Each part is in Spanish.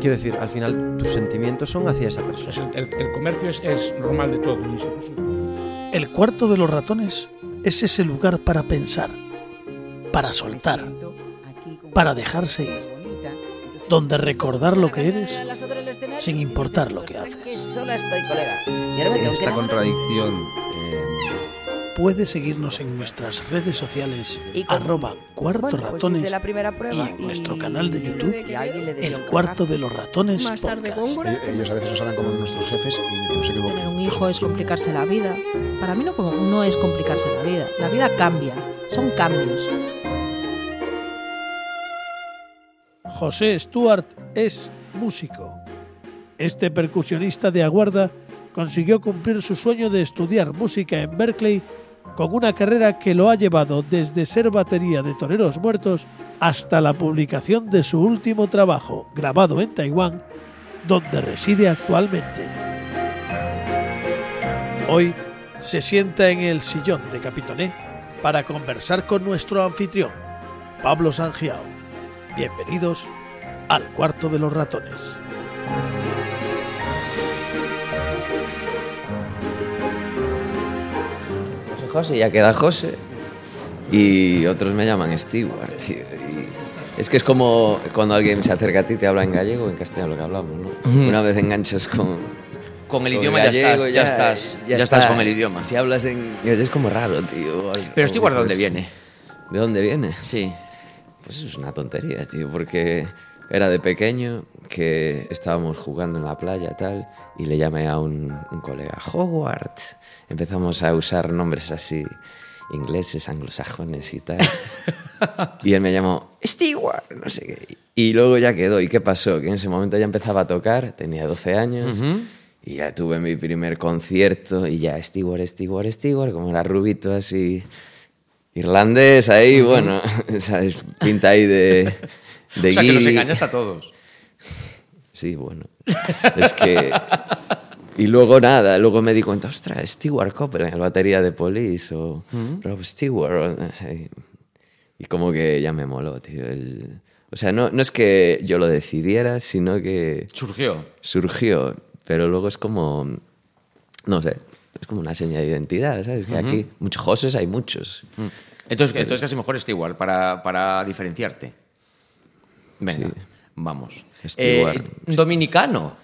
Quiero decir, al final tus sentimientos son hacia esa persona. Pues el, el comercio es, es, normal de todo. El cuarto de los ratones es ese lugar para pensar, para soltar, para dejarse ir donde recordar lo que eres sin importar lo que haces. Esta contradicción. Puede seguirnos en nuestras redes sociales arroba cuarto bueno, pues ratones prueba, y en nuestro canal de YouTube el cuarto de los ratones podcast. Ellos a veces nos hablan como nuestros jefes y no sé qué Tener un hijo es complicarse la vida. Para mí no, fue, no es complicarse la vida. La vida cambia, son cambios. José Stuart es músico. Este percusionista de Aguarda consiguió cumplir su sueño de estudiar música en Berkeley con una carrera que lo ha llevado desde ser batería de Toreros Muertos hasta la publicación de su último trabajo, grabado en Taiwán, donde reside actualmente. Hoy se sienta en el sillón de Capitoné para conversar con nuestro anfitrión, Pablo Sangiao. Bienvenidos al cuarto de los ratones. José ya queda José. Y otros me llaman Stewart, tío. Y es que es como cuando alguien se acerca a ti te habla en gallego o en castellano lo que hablamos, ¿no? Una vez enganchas con, con el idioma ya, estás, ya, ya, estás, ya, estás con el idioma. Si hablas en es como raro, tío. Pero Stewart, ¿de dónde viene? ¿De dónde viene? Sí. Pues es una tontería, tío, porque era de pequeño que estábamos jugando en la playa tal y le llamé a un, un colega, Hogwarts. Empezamos a usar nombres así ingleses, anglosajones y tal. y él me llamó Stewart, no sé qué. Y luego ya quedó. ¿Y qué pasó? Que en ese momento ya empezaba a tocar, tenía 12 años. Uh -huh. Y ya tuve mi primer concierto y ya Stewart, Stewart, Stewart, como era rubito así irlandés ahí, uh -huh. bueno, ¿sabes? Pinta ahí de... de o sea, que nos engañaste a todos. Sí, bueno. Es que... Y luego nada, luego me di cuenta, ostras, Stewart Copeland, la batería de Police, o uh -huh. Rob Stewart. Y como que ya me moló, tío. El... O sea, no, no es que yo lo decidiera, sino que... Surgió. Surgió, pero luego es como... No sé, es como una señal de identidad, ¿sabes? Que uh -huh. aquí, muchos Joses hay muchos. Uh -huh. Entonces, pero... entonces casi mejor Stewart para, para diferenciarte. Venga, sí. vamos. Eh. ¿Dominicano?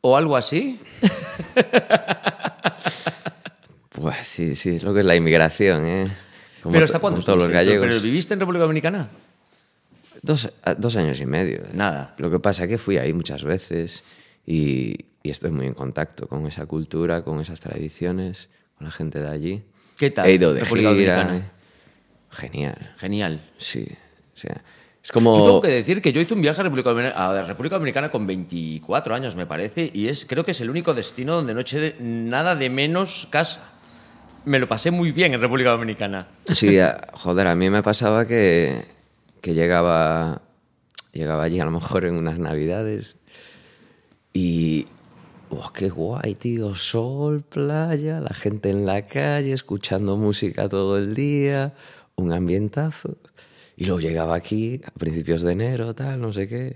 ¿O algo así? pues sí, sí, es lo que es la inmigración, ¿eh? Como ¿Pero hasta cuándo? Todos los gallegos. ¿Pero viviste en República Dominicana? Dos, dos años y medio. Nada. Lo que pasa es que fui ahí muchas veces y, y estoy muy en contacto con esa cultura, con esas tradiciones, con la gente de allí. ¿Qué tal? He ido de República gira. Dominicana? Genial. Genial. Sí. O sea, es como... Yo tengo que decir que yo hice un viaje a República, Dominicana, a República Dominicana con 24 años, me parece, y es, creo que es el único destino donde no eché nada de menos casa. Me lo pasé muy bien en República Dominicana. Sí, joder, a mí me pasaba que, que llegaba, llegaba allí a lo mejor en unas navidades y... Oh, qué guay, tío. Sol, playa, la gente en la calle, escuchando música todo el día, un ambientazo. Y luego llegaba aquí a principios de enero, tal, no sé qué.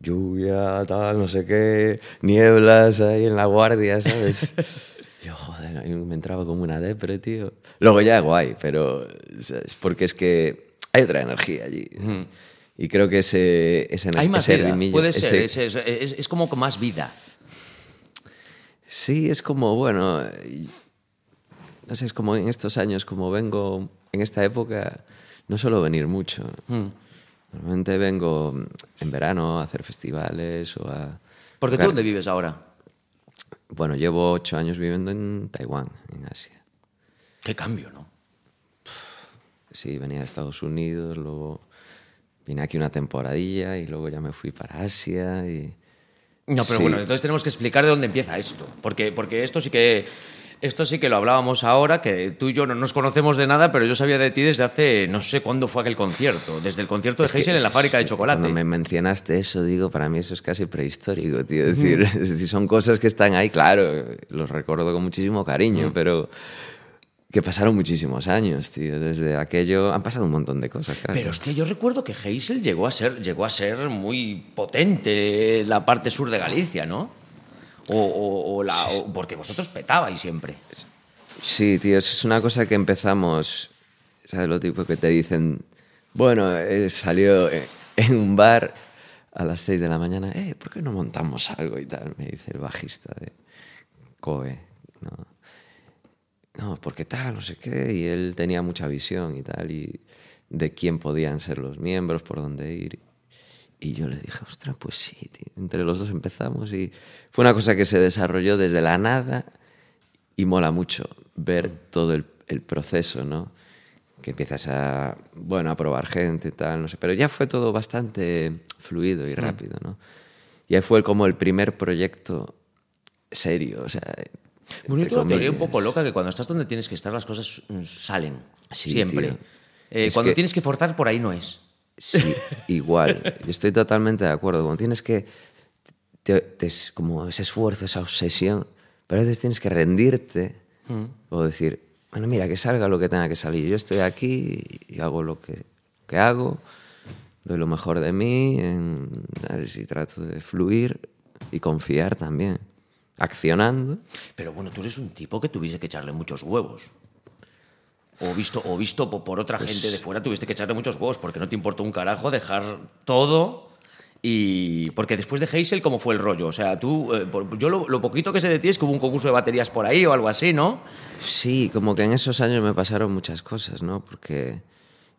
Lluvia, tal, no sé qué. Nieblas ahí en la guardia, ¿sabes? Yo, joder, me entraba como una depre, tío. Luego ya guay, pero es porque es que hay otra energía allí. Mm. Y creo que ese, ese, hay más ese vida. rimillo... Puede ser, ese, es, es, es, como con más vida. Sí, es como, bueno... No sé, es como en estos años, como vengo en esta época no suelo venir mucho. Mm. Normalmente vengo en verano a hacer festivales o a... ¿Por qué tú dónde vives ahora? Bueno, llevo ocho años viviendo en Taiwán, en Asia. Qué cambio, ¿no? Sí, venía de Estados Unidos, luego vine aquí una temporadilla y luego ya me fui para Asia y... No, pero sí. bueno, entonces tenemos que explicar de dónde empieza esto, porque, porque esto sí que esto sí que lo hablábamos ahora, que tú y yo no nos conocemos de nada, pero yo sabía de ti desde hace, no sé cuándo fue aquel concierto, desde el concierto de Heisen en la fábrica de chocolate. Cuando me mencionaste eso, digo, para mí eso es casi prehistórico, tío. Es decir, es decir son cosas que están ahí, claro, los recuerdo con muchísimo cariño, pero, que pasaron muchísimos años, tío. Desde aquello han pasado un montón de cosas, claro. Pero hostia, yo recuerdo que Heysel llegó a ser, llegó a ser muy potente la parte sur de Galicia, ¿no? O, o- o la, porque vosotros petabais siempre. Sí, tío, eso es una cosa que empezamos, ¿sabes? Lo tipo que te dicen, bueno, eh, salió eh, en un bar a las 6 de la mañana, eh, ¿por qué no montamos algo y tal? Me dice el bajista de Coe, ¿no? No, porque tal, no sé qué, y él tenía mucha visión y tal, y de quién podían ser los miembros, por dónde ir. Y yo le dije, ostras, pues sí, tío. entre los dos empezamos y fue una cosa que se desarrolló desde la nada y mola mucho ver todo el, el proceso, ¿no? Que empiezas a, bueno, a probar gente y tal, no sé, pero ya fue todo bastante fluido y rápido, ¿no? Y ahí fue como el primer proyecto serio, o sea... Bueno, yo teoría un poco loca que cuando estás donde tienes que estar las cosas mm, salen. Sí, siempre. Eh, cuando que- tienes que forzar, por ahí no es. Sí, igual. Yo estoy totalmente de acuerdo. Como tienes que. te- como ese esfuerzo, esa obsesión, pero a veces tienes que rendirte o decir, bueno, mira, que salga lo que tenga que salir. Yo estoy aquí y hago lo que, que hago, doy lo mejor de mí en- y trato de fluir y confiar también, accionando. Pero bueno, tú eres un tipo que tuviste que echarle muchos huevos. O visto, o visto po- por otra Pues gente de fuera, tuviste que echarle muchos huevos, porque no te importó un carajo dejar todo. Y. Porque después de Hazel, ¿cómo fue el rollo? O sea, tú. eh, yo lo, lo poquito que sé de ti es que hubo un concurso de baterías por ahí o algo así, ¿no? Sí, como que en esos años me pasaron muchas cosas, ¿no? Porque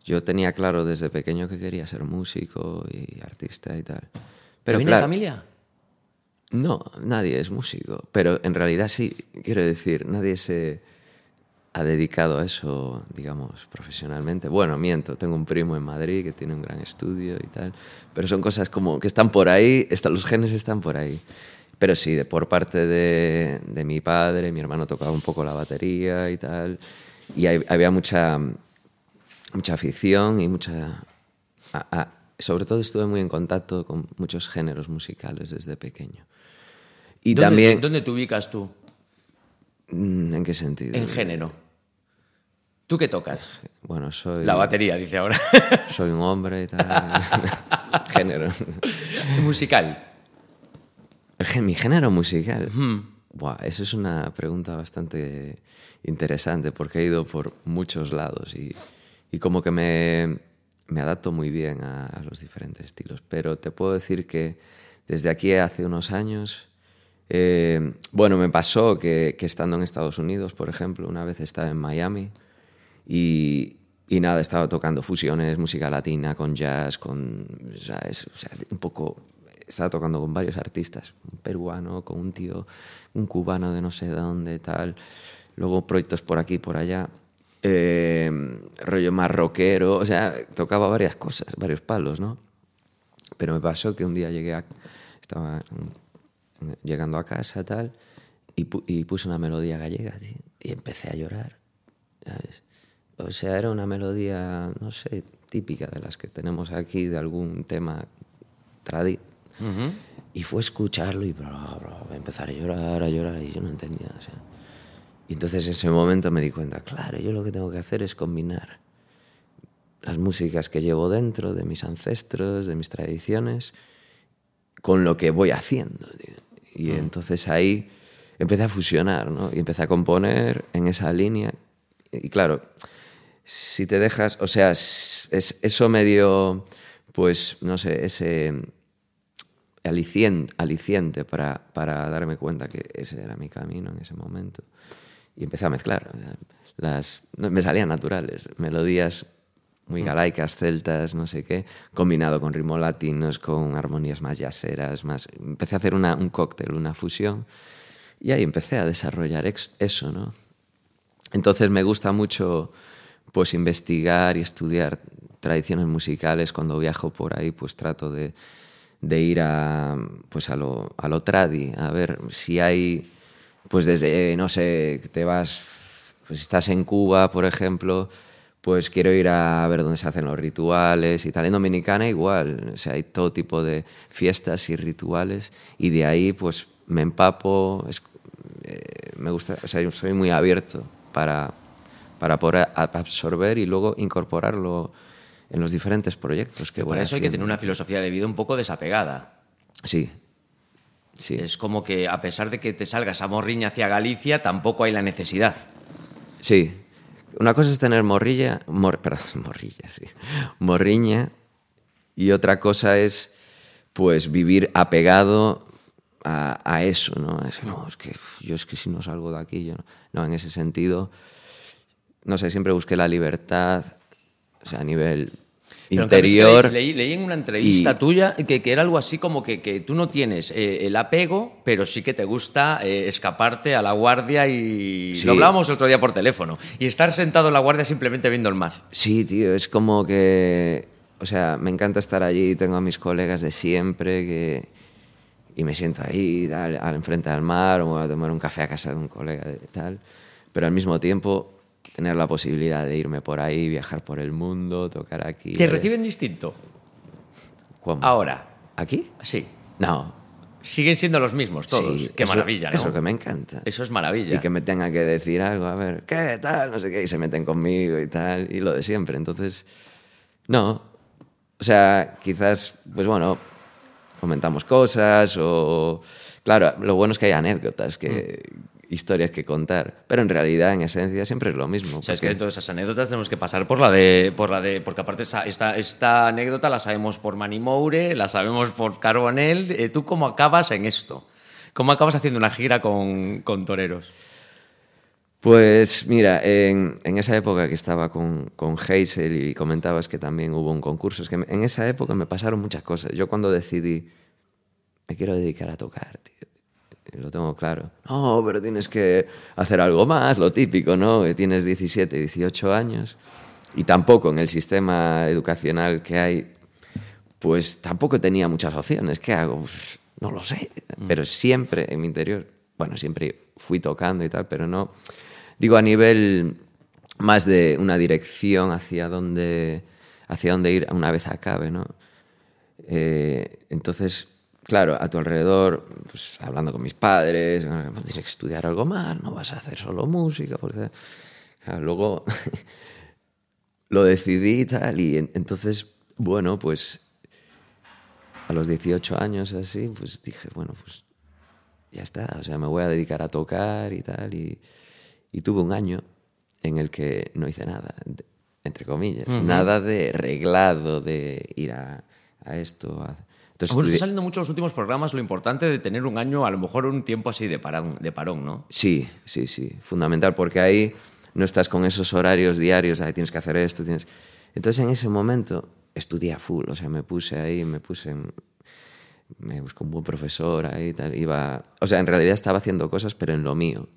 yo tenía claro desde pequeño que quería ser músico y artista y tal. ¿Pero viene claro, de familia? No, nadie es músico, pero en realidad sí, quiero decir, nadie se ha dedicado a eso, digamos, profesionalmente. Bueno, miento, tengo un primo en Madrid que tiene un gran estudio y tal, pero son cosas como que están por ahí, están, los genes están por ahí. Pero sí, de, por parte de, de mi padre, mi hermano tocaba un poco la batería y tal, y hay- había mucha, mucha afición y mucha... a- a- sobre todo estuve muy en contacto con muchos géneros musicales desde pequeño. Y ¿Dónde- también... ¿Dónde te ubicas tú? Mm, ¿En qué sentido? En género. ¿Tú qué tocas? Bueno, soy... La batería, dice ahora. Soy un hombre y tal. género. Musical. Mi género musical. Buah, eso es una pregunta bastante interesante porque he ido por muchos lados y, y como que me, me adapto muy bien a, a los diferentes estilos. Pero te puedo decir que desde aquí hace unos años, eh, bueno, me pasó que, estando en Estados Unidos, por ejemplo, una vez estaba en Miami y, y nada, estaba tocando fusiones, música latina con jazz, con. O sea, un poco, estaba tocando con varios artistas, un peruano, con un tío, un cubano de no sé dónde, tal, luego proyectos por aquí, por allá, eh, rollo más rockero, o sea, tocaba varias cosas, varios palos, ¿no? Pero me pasó que un día llegué a, estaba llegando a casa, tal, y, pu- y puse una melodía gallega, tío, y empecé a llorar, ¿sabes? O sea, era una melodía, no sé, típica de las que tenemos aquí, de algún tema tradi. Y fue escucharlo y bla, bla, bla, empezar a llorar, a llorar, y yo no entendía. O sea. Y entonces en ese momento me di cuenta, claro, yo lo que tengo que hacer es combinar las músicas que llevo dentro, de mis ancestros, de mis tradiciones, con lo que voy haciendo. tío. Y entonces ahí empecé a fusionar, ¿no? Y empecé a componer en esa línea. Y claro, si te dejas, o sea, es, es- eso me dio, pues, no sé, ese aliciente, aliciente para, para darme cuenta que ese era mi camino en ese momento. Y empecé a mezclar. Las, me salían naturales, melodías muy galaicas, celtas, no sé qué, combinado con ritmos latinos, con armonías más yaceras, más... Empecé a hacer una- un cóctel, una fusión, y ahí empecé a desarrollar ex- eso, ¿no? Entonces me gusta mucho pues investigar y estudiar tradiciones musicales. Cuando viajo por ahí, pues trato de, de ir a, pues a, lo, a lo tradi, a ver si hay, pues desde, no sé, te vas, pues estás en Cuba, por ejemplo, pues quiero ir a ver dónde se hacen los rituales y tal. En Dominicana igual, o sea, hay todo tipo de fiestas y rituales y de ahí pues me empapo, es- eh, me gusta, o sea, yo soy muy abierto para, para poder absorber y luego incorporarlo en los diferentes proyectos que Por voy eso hay que haciendo. tener una filosofía de vida un poco desapegada. Sí, sí. Es como que a pesar de que te salgas a Morriña hacia Galicia, tampoco hay la necesidad. Sí. Una cosa es tener morrilla, mor- perdón, morrilla, sí. Morriña y otra cosa es pues vivir apegado a, eso, ¿no? Es, no, es que yo es que si no salgo de aquí, yo no. No, en ese sentido, no sé, siempre busqué la libertad, o sea, a nivel Es que interior. leí, en una entrevista y- tuya que, que era algo así como que, que tú no tienes eh, el apego, pero sí que te gusta eh, escaparte a la guardia y Sí. lo hablábamos el otro día por teléfono. Y estar sentado en la guardia simplemente viendo el mar. Sí, tío, es como que, o sea, me encanta estar allí, tengo a mis colegas de siempre que, y me siento ahí, al enfrente del mar, o voy a tomar un café a casa de un colega de tal, pero al mismo tiempo tener la posibilidad de irme por ahí, viajar por el mundo, tocar aquí. ¿Te reciben distinto? ¿cómo? Ahora. ¿Aquí? Sí. No. Siguen siendo los mismos todos. Sí, Qué eso- maravilla, ¿no? Eso que me encanta. Eso es maravilla. Y que me tenga que decir algo, a ver, ¿qué tal? No sé qué, y se meten conmigo y tal, y lo de siempre. Entonces, no. O sea, quizás, pues bueno, comentamos cosas o... Claro, lo bueno es que hay anécdotas, que, historias que contar, pero en realidad, en esencia, siempre es lo mismo. O sea, es que porque- todas esas anécdotas tenemos que pasar por la de. Por la de porque aparte esta, esta anécdota la sabemos por Manny Moure, la sabemos por Carbonell. Eh, ¿Tú cómo acabas en esto? ¿Cómo acabas haciendo una gira con, con toreros? Pues mira, en, en esa época que estaba con, con Hazel y comentabas que también hubo un concurso, es que en esa época me pasaron muchas cosas. Yo cuando decidí, me quiero dedicar a tocar, tío, lo tengo claro. No, pero tienes que hacer algo más, lo típico, ¿no? Que tienes 17, 18 años y tampoco en el sistema educacional que hay, pues tampoco tenía muchas opciones. ¿Qué hago? Pues, no lo sé, pero siempre en mi interior, bueno, siempre fui tocando y tal, pero no, digo a nivel más de una dirección hacia dónde, hacia dónde ir una vez acabe, ¿no? Eh, entonces, claro, a tu alrededor, pues, hablando con mis padres, bueno, tienes que estudiar algo más, no vas a hacer solo música, porque claro, luego lo decidí y tal, y en- entonces, bueno, pues a los 18 años así, pues dije, bueno, pues ya está, o sea, me voy a dedicar a tocar y tal, y, y tuve un año en el que no hice nada, entre comillas, nada de reglado, de ir a, a esto. a- Entonces, Bueno, está saliendo mucho en los últimos programas lo importante de tener un año, a lo mejor un tiempo así de parón, de parón ¿no? Sí, sí, sí, fundamental, porque ahí no estás con esos horarios diarios, ahí tienes que hacer esto, tienes... Entonces en ese momento estudié a full, o sea, me puse ahí, me puse... en- Me busqué un buen profesor ahí tal, iba... O sea, en realidad estaba haciendo cosas, pero en lo mío.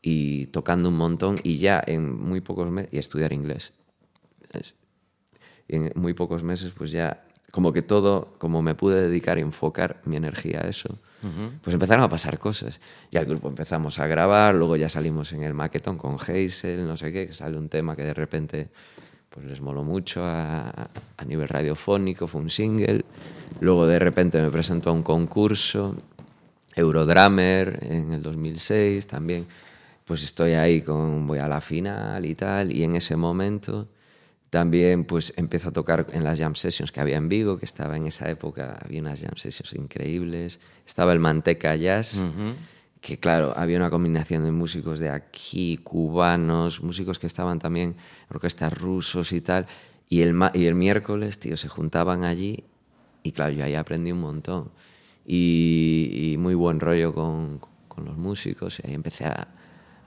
Y tocando un montón y ya en muy pocos meses... Y estudiar inglés. Es- en muy pocos meses pues ya como que todo, como me pude dedicar y enfocar mi energía a eso, pues empezaron a pasar cosas. Y al grupo empezamos a grabar, luego ya salimos en el maquetón con Hazel, no sé qué, que sale un tema que de repente pues les moló mucho a, a nivel radiofónico, fue un single. Luego de repente me presentó a un concurso, Eurodramer en el 2006 también. Pues estoy ahí con, voy a la final y tal, y en ese momento también pues empiezo a tocar en las jam sessions que había en Vigo, que estaba en esa época, había unas jam sessions increíbles. Estaba el Manteca Jazz, que claro, había una combinación de músicos de aquí, cubanos, músicos que estaban también, orquestas rusos y tal. Y el, ma- y el miércoles, tío, se juntaban allí y claro, yo ahí aprendí un montón. Y, y muy buen rollo con, con los músicos. Y ahí empecé a,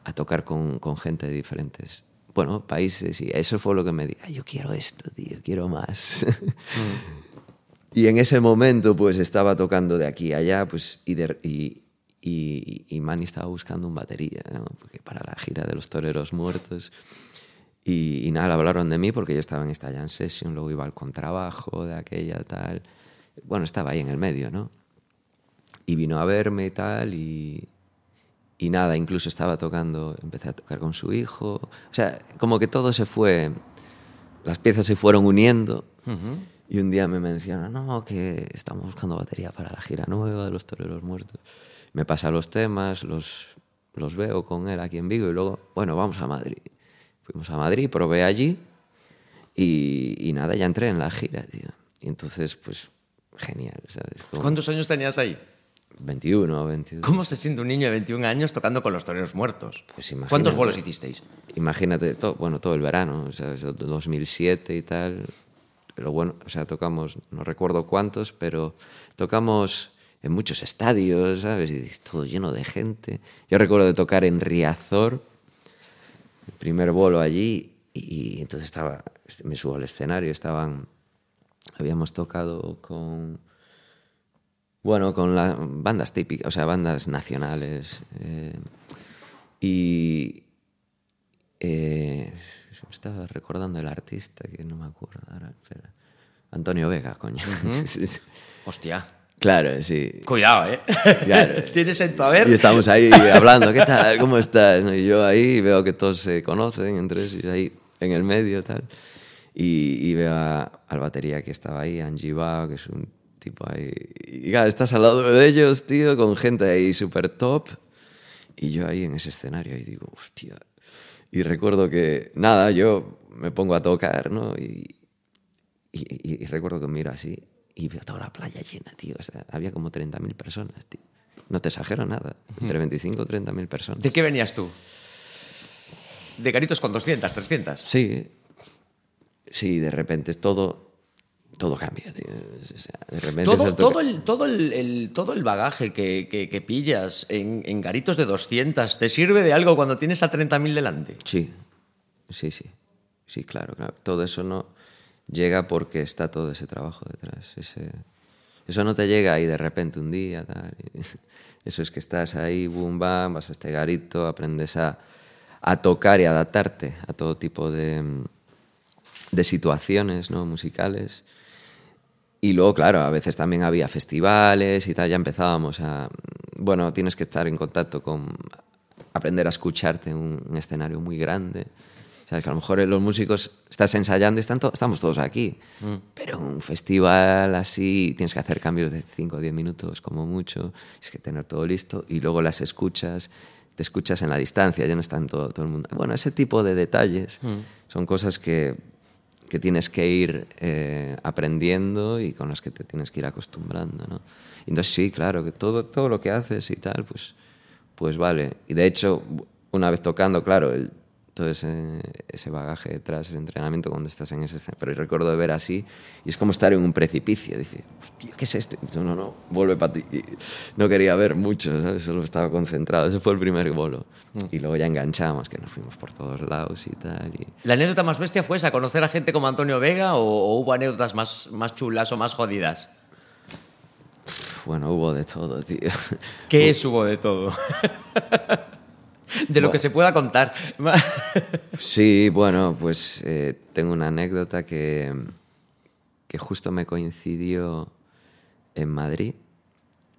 a tocar con, con gente de diferentes bueno, países. Y eso fue lo que me dijo, yo quiero esto, tío, quiero más. y en ese momento, pues estaba tocando de aquí a allá, pues, y, de- y, y, y Manny estaba buscando un batería, ¿no? Porque para la gira de los toreros muertos. Y, y nada, hablaron de mí porque yo estaba en esta jam session, luego iba al contrabajo de aquella, tal. Bueno, estaba ahí en el medio, ¿no? Y vino a verme y tal, y, y nada, incluso estaba tocando, empecé a tocar con su hijo. O sea, como que todo se fue, las piezas se fueron uniendo. Y un día me menciona, no, que estamos buscando batería para la gira nueva de los toreros muertos. Me pasa los temas, los, los veo con él aquí en Vigo y luego, bueno, vamos a Madrid. Fuimos a Madrid, probé allí y, y nada, ya entré en la gira, tío. Y entonces, pues, genial, ¿sabes? Como ¿Cuántos años tenías ahí? 21 o 22. ¿Cómo se siente un niño de 21 años tocando con los toreros muertos? Pues imagínate. ¿Cuántos bolos hicisteis? Imagínate, to- bueno, todo el verano, ¿sabes? 2007 y tal. Pero bueno, o sea, tocamos, no recuerdo cuántos, pero tocamos en muchos estadios, ¿sabes? Y todo lleno de gente. Yo recuerdo de tocar en Riazor, el primer bolo allí, y, y entonces estaba, me subo al escenario, estaban, habíamos tocado con, bueno, con las bandas típicas, o sea, bandas nacionales. eh, y eh, me estaba recordando el artista, que no me acuerdo ahora. espera. Antonio Vega, coño. Hostia. claro, sí. Cuidado, ¿eh? Claro. Tienes en tu haber. Y estamos ahí hablando, ¿qué tal? ¿Cómo estás? Y yo ahí veo que todos se conocen entre ellos, ahí en el medio tal. Y, y veo a- al batería que estaba ahí, Angie Bao, que es un tipo ahí. Y claro, estás al lado de ellos, tío, con gente ahí súper top. Y yo ahí en ese escenario y digo, hostia. Y recuerdo que, nada, yo me pongo a tocar, ¿no? Y, y, y- y recuerdo que miro así y veo toda la playa llena, tío. O sea, había como 30.000 personas, tío. No te exagero nada. Entre 25 o 30.000 personas. ¿De qué venías tú? De garitos con 200, 300. Sí. Sí, de repente todo, todo cambia, tío. O sea, de repente Todo, todo, el, todo, el, el- todo el bagaje que, que- que pillas en, en garitos de 200 te sirve de algo cuando tienes a 30.000 delante. Sí, sí, sí. Sí, claro, claro. Todo eso no llega porque está todo ese trabajo detrás. Ese, eso no te llega ahí de repente un día. Tal. Eso es que estás ahí, boom, bam, vas a este garito, aprendes a, a tocar y adaptarte a todo tipo de, de situaciones ¿no? musicales. Y luego, claro, a veces también había festivales y tal, ya empezábamos a... Bueno, tienes que estar en contacto con... aprender a escucharte en un, un escenario muy grande. Sabes que a lo mejor los músicos estás ensayando y están to- estamos todos aquí. Pero en un festival así tienes que hacer cambios de 5 o 10 minutos como mucho. Tienes que tener todo listo y luego las escuchas, te escuchas en la distancia, ya no están todo, todo el mundo. Bueno, ese tipo de detalles son cosas que, que tienes que ir eh, aprendiendo y con las que te tienes que ir acostumbrando, ¿no? Entonces sí, claro, que todo, todo lo que haces y tal, pues, pues vale. Y de hecho, una vez tocando, claro, el, todo ese, ese bagaje detrás, ese entrenamiento cuando estás en ese escenario. Pero recuerdo de ver así y es como estar en un precipicio. Dice, hostia, ¿qué es esto? Yo, no, no, vuelve para ti. Y no quería ver mucho, ¿sabes? Solo estaba concentrado. Ese fue el primer bolo. Y luego ya enganchamos, que nos fuimos por todos lados y tal. Y, ¿La anécdota más bestia fue esa, conocer a gente como Antonio Vega o, o hubo anécdotas más, más chulas o más jodidas? bueno, hubo de todo, tío. ¿Qué es hubo de todo? de lo que se pueda contar. Sí, bueno, pues eh, tengo una anécdota que, que justo me coincidió en Madrid,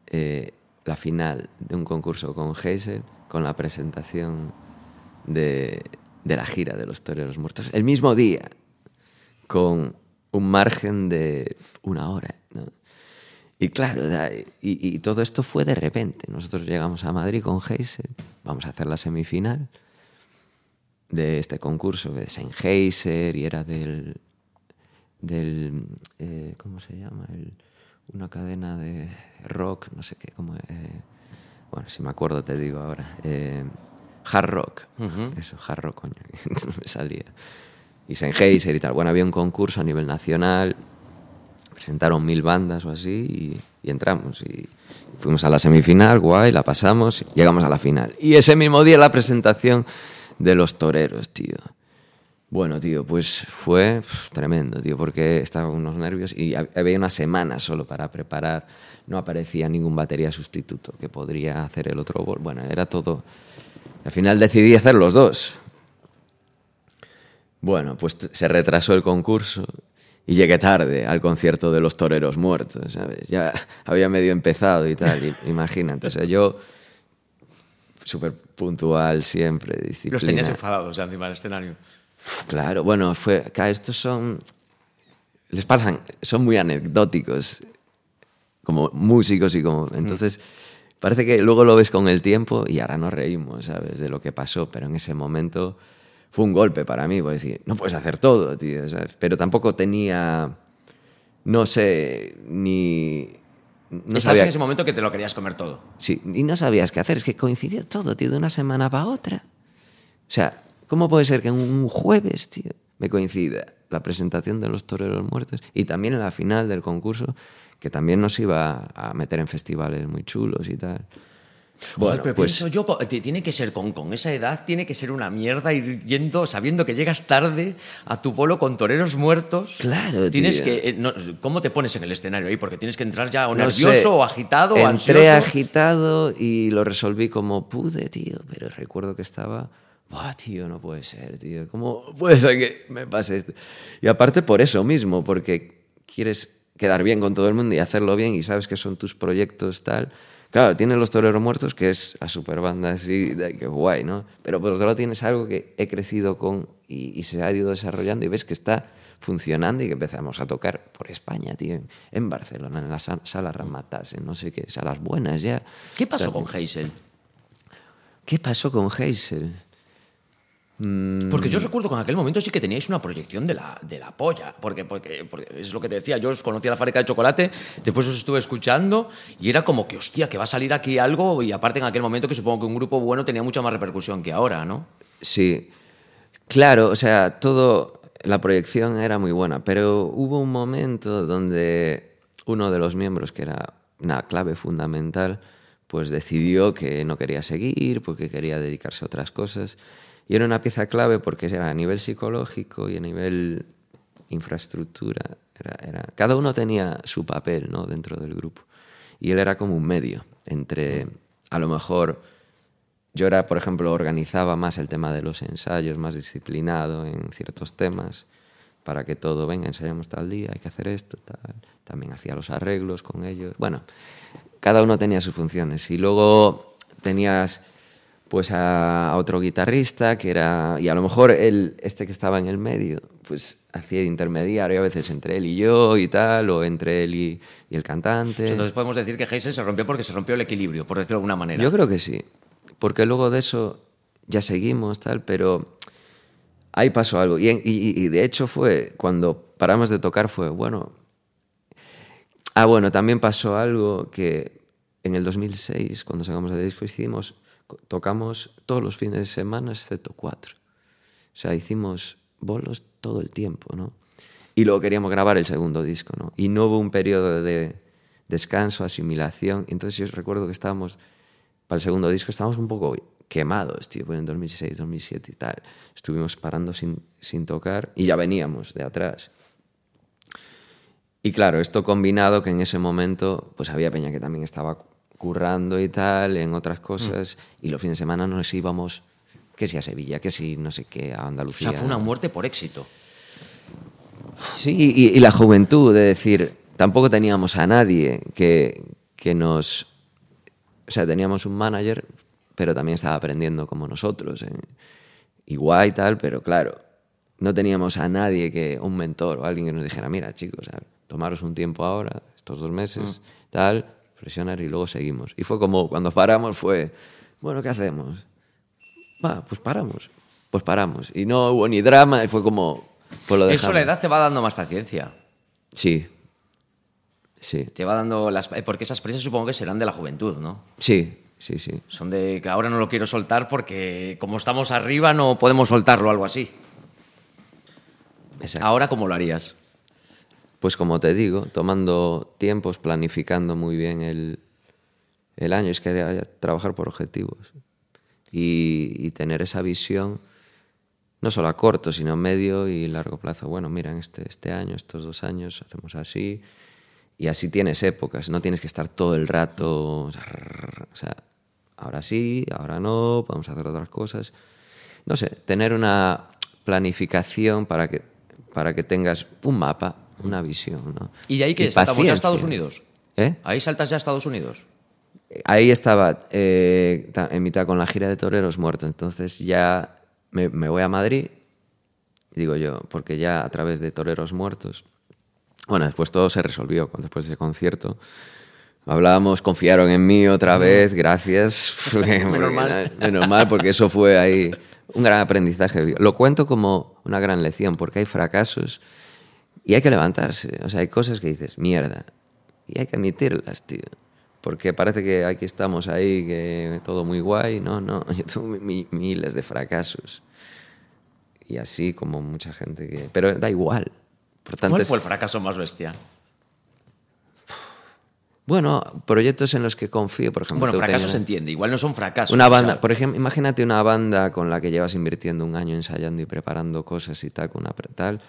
eh, la final de un concurso con Hazel, con la presentación de, de la gira de los Toreros Muertos, el mismo día, con un margen de una hora. Y claro, y, y todo esto fue de repente. Nosotros llegamos a Madrid con Hazel, vamos a hacer la semifinal de este concurso de Saint Heiser y era del del eh, cómo se llama El- una cadena de rock no sé qué cómo eh, bueno si me acuerdo te digo ahora eh, hard rock. Eso hard rock coño no me salía. Y Saint Heiser y tal. Bueno había un concurso a nivel nacional presentaron mil bandas o así y, entramos y fuimos a la semifinal, guay, la pasamos, llegamos a la final. Y ese mismo día la presentación de los toreros, tío. Bueno, tío, pues fue tremendo, tío, porque estaba unos nervios y hab- había una semana solo para preparar. No aparecía ningún batería sustituto que podría hacer el otro bol. Bueno, era todo. Al final decidí hacer los dos. Bueno, pues se retrasó el concurso y llegué tarde al concierto de los toreros muertos, ¿sabes? Ya había medio empezado y tal, y- imagínate. O sea, yo súper puntual siempre, disciplina. Los tenías enfadados ya encima del escenario. Uf, Claro, bueno, fue, claro, estos son, les pasan, son muy anecdóticos, como músicos y como, entonces parece que luego lo ves con el tiempo y ahora nos reímos, ¿sabes? De lo que pasó, pero en ese momento fue un golpe para mí, por decir, no puedes hacer todo, tío, ¿sabes? Pero tampoco tenía, no sé, ni... No Estabas en ese momento que te lo querías comer todo. sí, y no sabías qué hacer, es que coincidió todo, tío, de una semana para otra. O sea, ¿cómo puede ser que en un jueves, tío, me coincida la presentación de los toreros muertos y también en la final del concurso, que también nos iba a meter en festivales muy chulos y tal? Joder, pero pues pienso yo, tiene que ser con, con esa edad, tiene que ser una mierda ir yendo, sabiendo que llegas tarde a tu polo con toreros muertos. Claro, Tienes tío. que. eh, no, ¿Cómo te pones en el escenario ahí? Porque tienes que entrar ya o No nervioso sé, o agitado o Entré ansioso. agitado y lo resolví como pude, tío. Pero recuerdo que estaba. Buah, tío, no puede ser, tío. ¿Cómo puede ser que me pase esto? Y aparte por eso mismo, porque quieres quedar bien con todo el mundo y hacerlo bien y sabes que son tus proyectos tal. Claro, tienes los toreros muertos, que es la super banda así, que guay, ¿no? Pero por otro lado tienes algo que he crecido con y, y se ha ido desarrollando y ves que está funcionando y que empezamos a tocar por España, tío, en, Barcelona, en las sa- salas Ramatas, en no sé qué, salas buenas ya. ¿Qué pasó con Hazel? ¿Qué pasó con Hazel? Mm, Porque yo recuerdo que en aquel momento sí que teníais una proyección de la, de la polla. Porque, porque, porque es lo que te decía, yo os conocía la fábrica de chocolate, después os estuve escuchando y era como que, hostia, que va a salir aquí algo. Y aparte en aquel momento que supongo que un grupo bueno tenía mucha más repercusión que ahora, ¿no? Sí, claro, o sea, todo, la proyección era muy buena, pero hubo un momento donde uno de los miembros, que era una clave fundamental, pues decidió que no quería seguir porque quería dedicarse a otras cosas. Y era una pieza clave porque era a nivel psicológico y a nivel infraestructura. Era, cada uno tenía su papel ¿no? dentro del grupo. Y él era como un medio entre, a lo mejor, yo era, por ejemplo, organizaba más el tema de los ensayos, más disciplinado en ciertos temas, para que todo, venga, ensayamos tal día, hay que hacer esto, tal. También hacía los arreglos con ellos. Bueno, cada uno tenía sus funciones. Y luego tenías pues a, a otro guitarrista que era, y a lo mejor él, este que estaba en el medio, pues hacía de intermediario a veces entre él y yo y tal, o entre él y, y el cantante. Entonces podemos decir que Hazel se rompió porque se rompió el equilibrio, por decirlo de alguna manera. Yo creo que sí, porque luego de eso ya seguimos, tal, pero ahí pasó algo. Y, y- y de hecho fue, cuando paramos de tocar fue, bueno... Ah, bueno, también pasó algo que en el 2006, cuando sacamos el disco, hicimos, tocamos todos los fines de semana excepto cuatro. O sea, hicimos bolos todo el tiempo, ¿no? Y luego queríamos grabar el segundo disco, ¿no? Y no hubo un periodo de descanso, asimilación. Entonces yo recuerdo que estábamos, para el segundo disco, estábamos un poco quemados, tío, pues en 2006, 2007 y tal. Estuvimos parando sin, sin tocar y ya veníamos de atrás. Y claro, esto combinado que en ese momento pues había peña que también estaba currando y tal, en otras cosas, y los fines de semana nos íbamos, que si a Sevilla, que si no sé qué, a o Andalucía. sea, fue una muerte por éxito. Sí, y, y la juventud, de decir, tampoco teníamos a nadie que, que nos... O sea, teníamos un manager, pero también estaba aprendiendo como nosotros. ¿eh? Igual y tal, pero claro, no teníamos a nadie que, un mentor o alguien que nos dijera, mira chicos, tomaros un tiempo ahora, estos dos meses, tal, presionar y luego seguimos. Y fue como, cuando paramos fue, bueno, ¿qué hacemos? Va, pues paramos, pues paramos. Y no hubo ni drama, y fue como, pues lo Eso dejamos. la edad te va dando más paciencia. Sí. Sí. Te va dando las... eh, Porque esas prisas supongo que serán de la juventud, ¿no? Sí, sí, sí. Son de que ahora no lo quiero soltar porque como estamos arriba no podemos soltarlo, algo así. Exacto. Ahora, ¿cómo lo harías? Pues como te digo, tomando tiempos, planificando muy bien el, el año. Es que trabajar por objetivos y, tener esa visión, no solo a corto, sino a medio y largo plazo. Bueno, mira, en este, este año, estos dos años, hacemos así. Y así tienes épocas, no tienes que estar todo el rato, o sea, ahora sí, ahora no, podemos hacer otras cosas. No sé, tener una planificación para que, para que tengas un mapa, una visión. ¿no? ¿Y de ahí que saltamos ya a. Estados Unidos? ¿Eh? Ahí saltas ya a Estados Unidos. Ahí estaba eh, en mitad con la gira de toreros muertos, entonces ya me, me voy a Madrid, digo yo, porque ya a través de toreros muertos, bueno, después todo se resolvió después de ese concierto. Hablábamos, confiaron en mí otra vez, gracias. Menos porque mal. menos mal, porque eso fue ahí un gran aprendizaje. Lo cuento como una gran lección, porque hay fracasos y hay que levantarse. O sea, hay cosas que dices, mierda, y hay que admitirlas, tío. Porque parece que aquí estamos ahí, que todo muy guay. No, no, yo tuve mi- miles de fracasos. Y así como mucha gente que... Pero da igual. Por tanto, ¿Cuál fue el fracaso más bestia? Bueno, proyectos en los que confío, por ejemplo. Bueno, fracaso se entiende, igual no son fracasos. Una banda, por ejemplo, imagínate una banda con la que llevas invirtiendo un año ensayando y preparando cosas y tal, con una tal,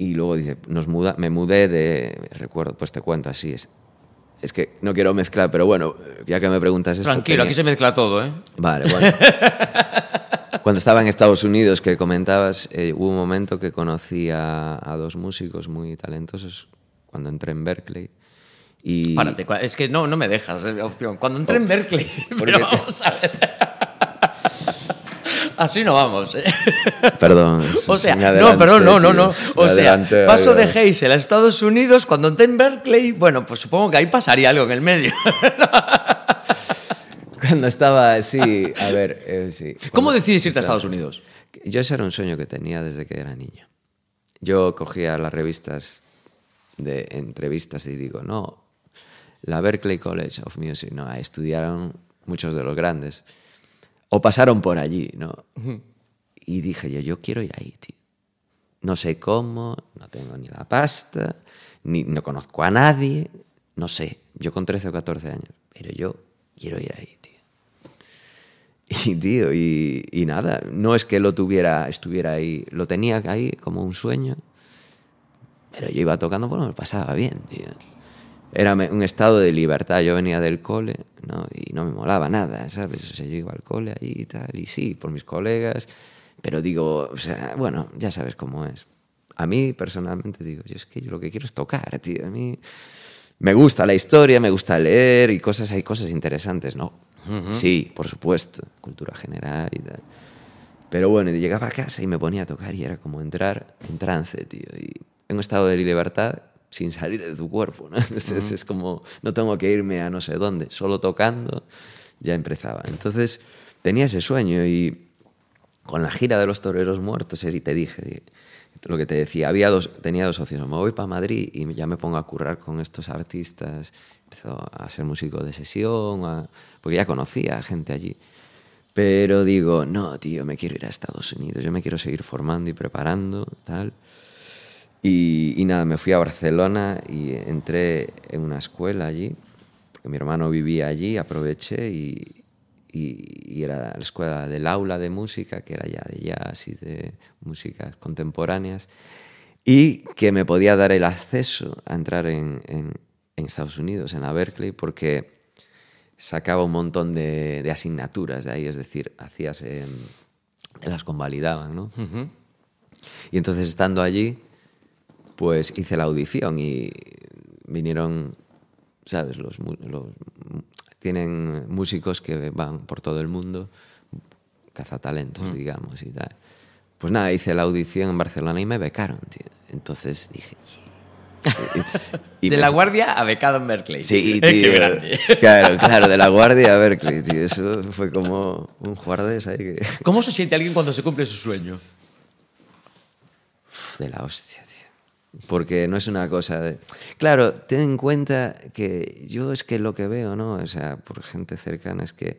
y luego dice, nos muda, me mudé de, recuerdo, pues te cuento así, es, es que no quiero mezclar, pero bueno, ya que me preguntas esto. Tranquilo, tenía- aquí se mezcla todo, ¿eh? Vale, bueno. Cuando estaba en Estados Unidos, que comentabas, eh, hubo un momento que conocí a, a dos músicos muy talentosos cuando entré en Berkeley. Y, Párate, es que no, no me dejas eh, opción. Cuando entré en Berkeley, pero vamos a ver. Así no vamos, ¿eh? Perdón. O sea, no, perdón, no, no, no. O sea, paso de. Hazel a Estados Unidos, cuando entré en Berkeley, bueno, pues supongo que ahí pasaría algo en el medio. Cuando estaba, sí, a ver, eh, sí. ¿Cómo decidís irte a Estados Unidos? Yo ese era un sueño que tenía desde que era niño. Yo cogía las revistas de entrevistas y digo, no, la Berkeley College of Music, no, estudiaron muchos de los grandes. O pasaron por allí, ¿no? Y dije yo, yo quiero ir ahí, tío. No sé cómo, no tengo ni la pasta, ni no conozco a nadie, no sé. Yo con 13 o 14 años, pero yo quiero ir ahí, tío. Y tío, y, y nada, no es que lo tuviera, estuviera ahí, lo tenía ahí como un sueño, pero yo iba tocando, bueno, me pasaba bien, tío. Era un estado de libertad, yo venía del cole, ¿no? Y no me molaba nada, ¿sabes? O sea, yo iba al cole ahí y tal, y sí, por mis colegas, pero digo, o sea, bueno, ya sabes cómo es. A mí, personalmente, digo, yo es que yo lo que quiero es tocar, tío. A mí me gusta la historia, me gusta leer y cosas, hay cosas interesantes, ¿no? Sí, por supuesto, cultura general y tal. Pero bueno, llegaba a casa y me ponía a tocar y era como entrar en trance, tío. Y en un estado de libertad sin salir de tu cuerpo, ¿no? Es, como, no tengo que irme a no sé dónde, solo tocando ya empezaba. Entonces tenía ese sueño y con la gira de los toreros muertos, y te dije, di- lo que te decía, había dos, tenía dos opciones, me voy para Madrid y ya me pongo a currar con estos artistas, empezó a ser músico de sesión, a- porque ya conocía a gente allí. Pero digo, no, tío, me quiero ir a Estados Unidos, yo me quiero seguir formando y preparando, tal. Y, y nada, me fui a Barcelona y entré en una escuela allí, porque mi hermano vivía allí, aproveché y, y, y era la escuela del aula de música, que era ya de jazz y de músicas contemporáneas, y que me podía dar el acceso a entrar en, en- en Estados Unidos, en la Berkeley, porque sacaba un montón de, de asignaturas de ahí, es decir, hacías, te las convalidaban, ¿no? Y entonces estando allí, pues hice la audición y vinieron, ¿sabes? Los, tienen músicos que van por todo el mundo, cazatalentos, digamos, y tal. Pues nada, hice la audición en Barcelona y me becaron, tío. Entonces dije... y- de me la guardia a becado en Berkeley. Sí, Qué tío. grande. Claro, claro, de la guardia a Berkeley, tío. Eso fue como un juardés ahí que... ¿Cómo se siente alguien cuando se cumple su sueño? de la hostia. Porque no es una cosa de... Claro, ten en cuenta que yo es que lo que veo, ¿no? O sea, por gente cercana es que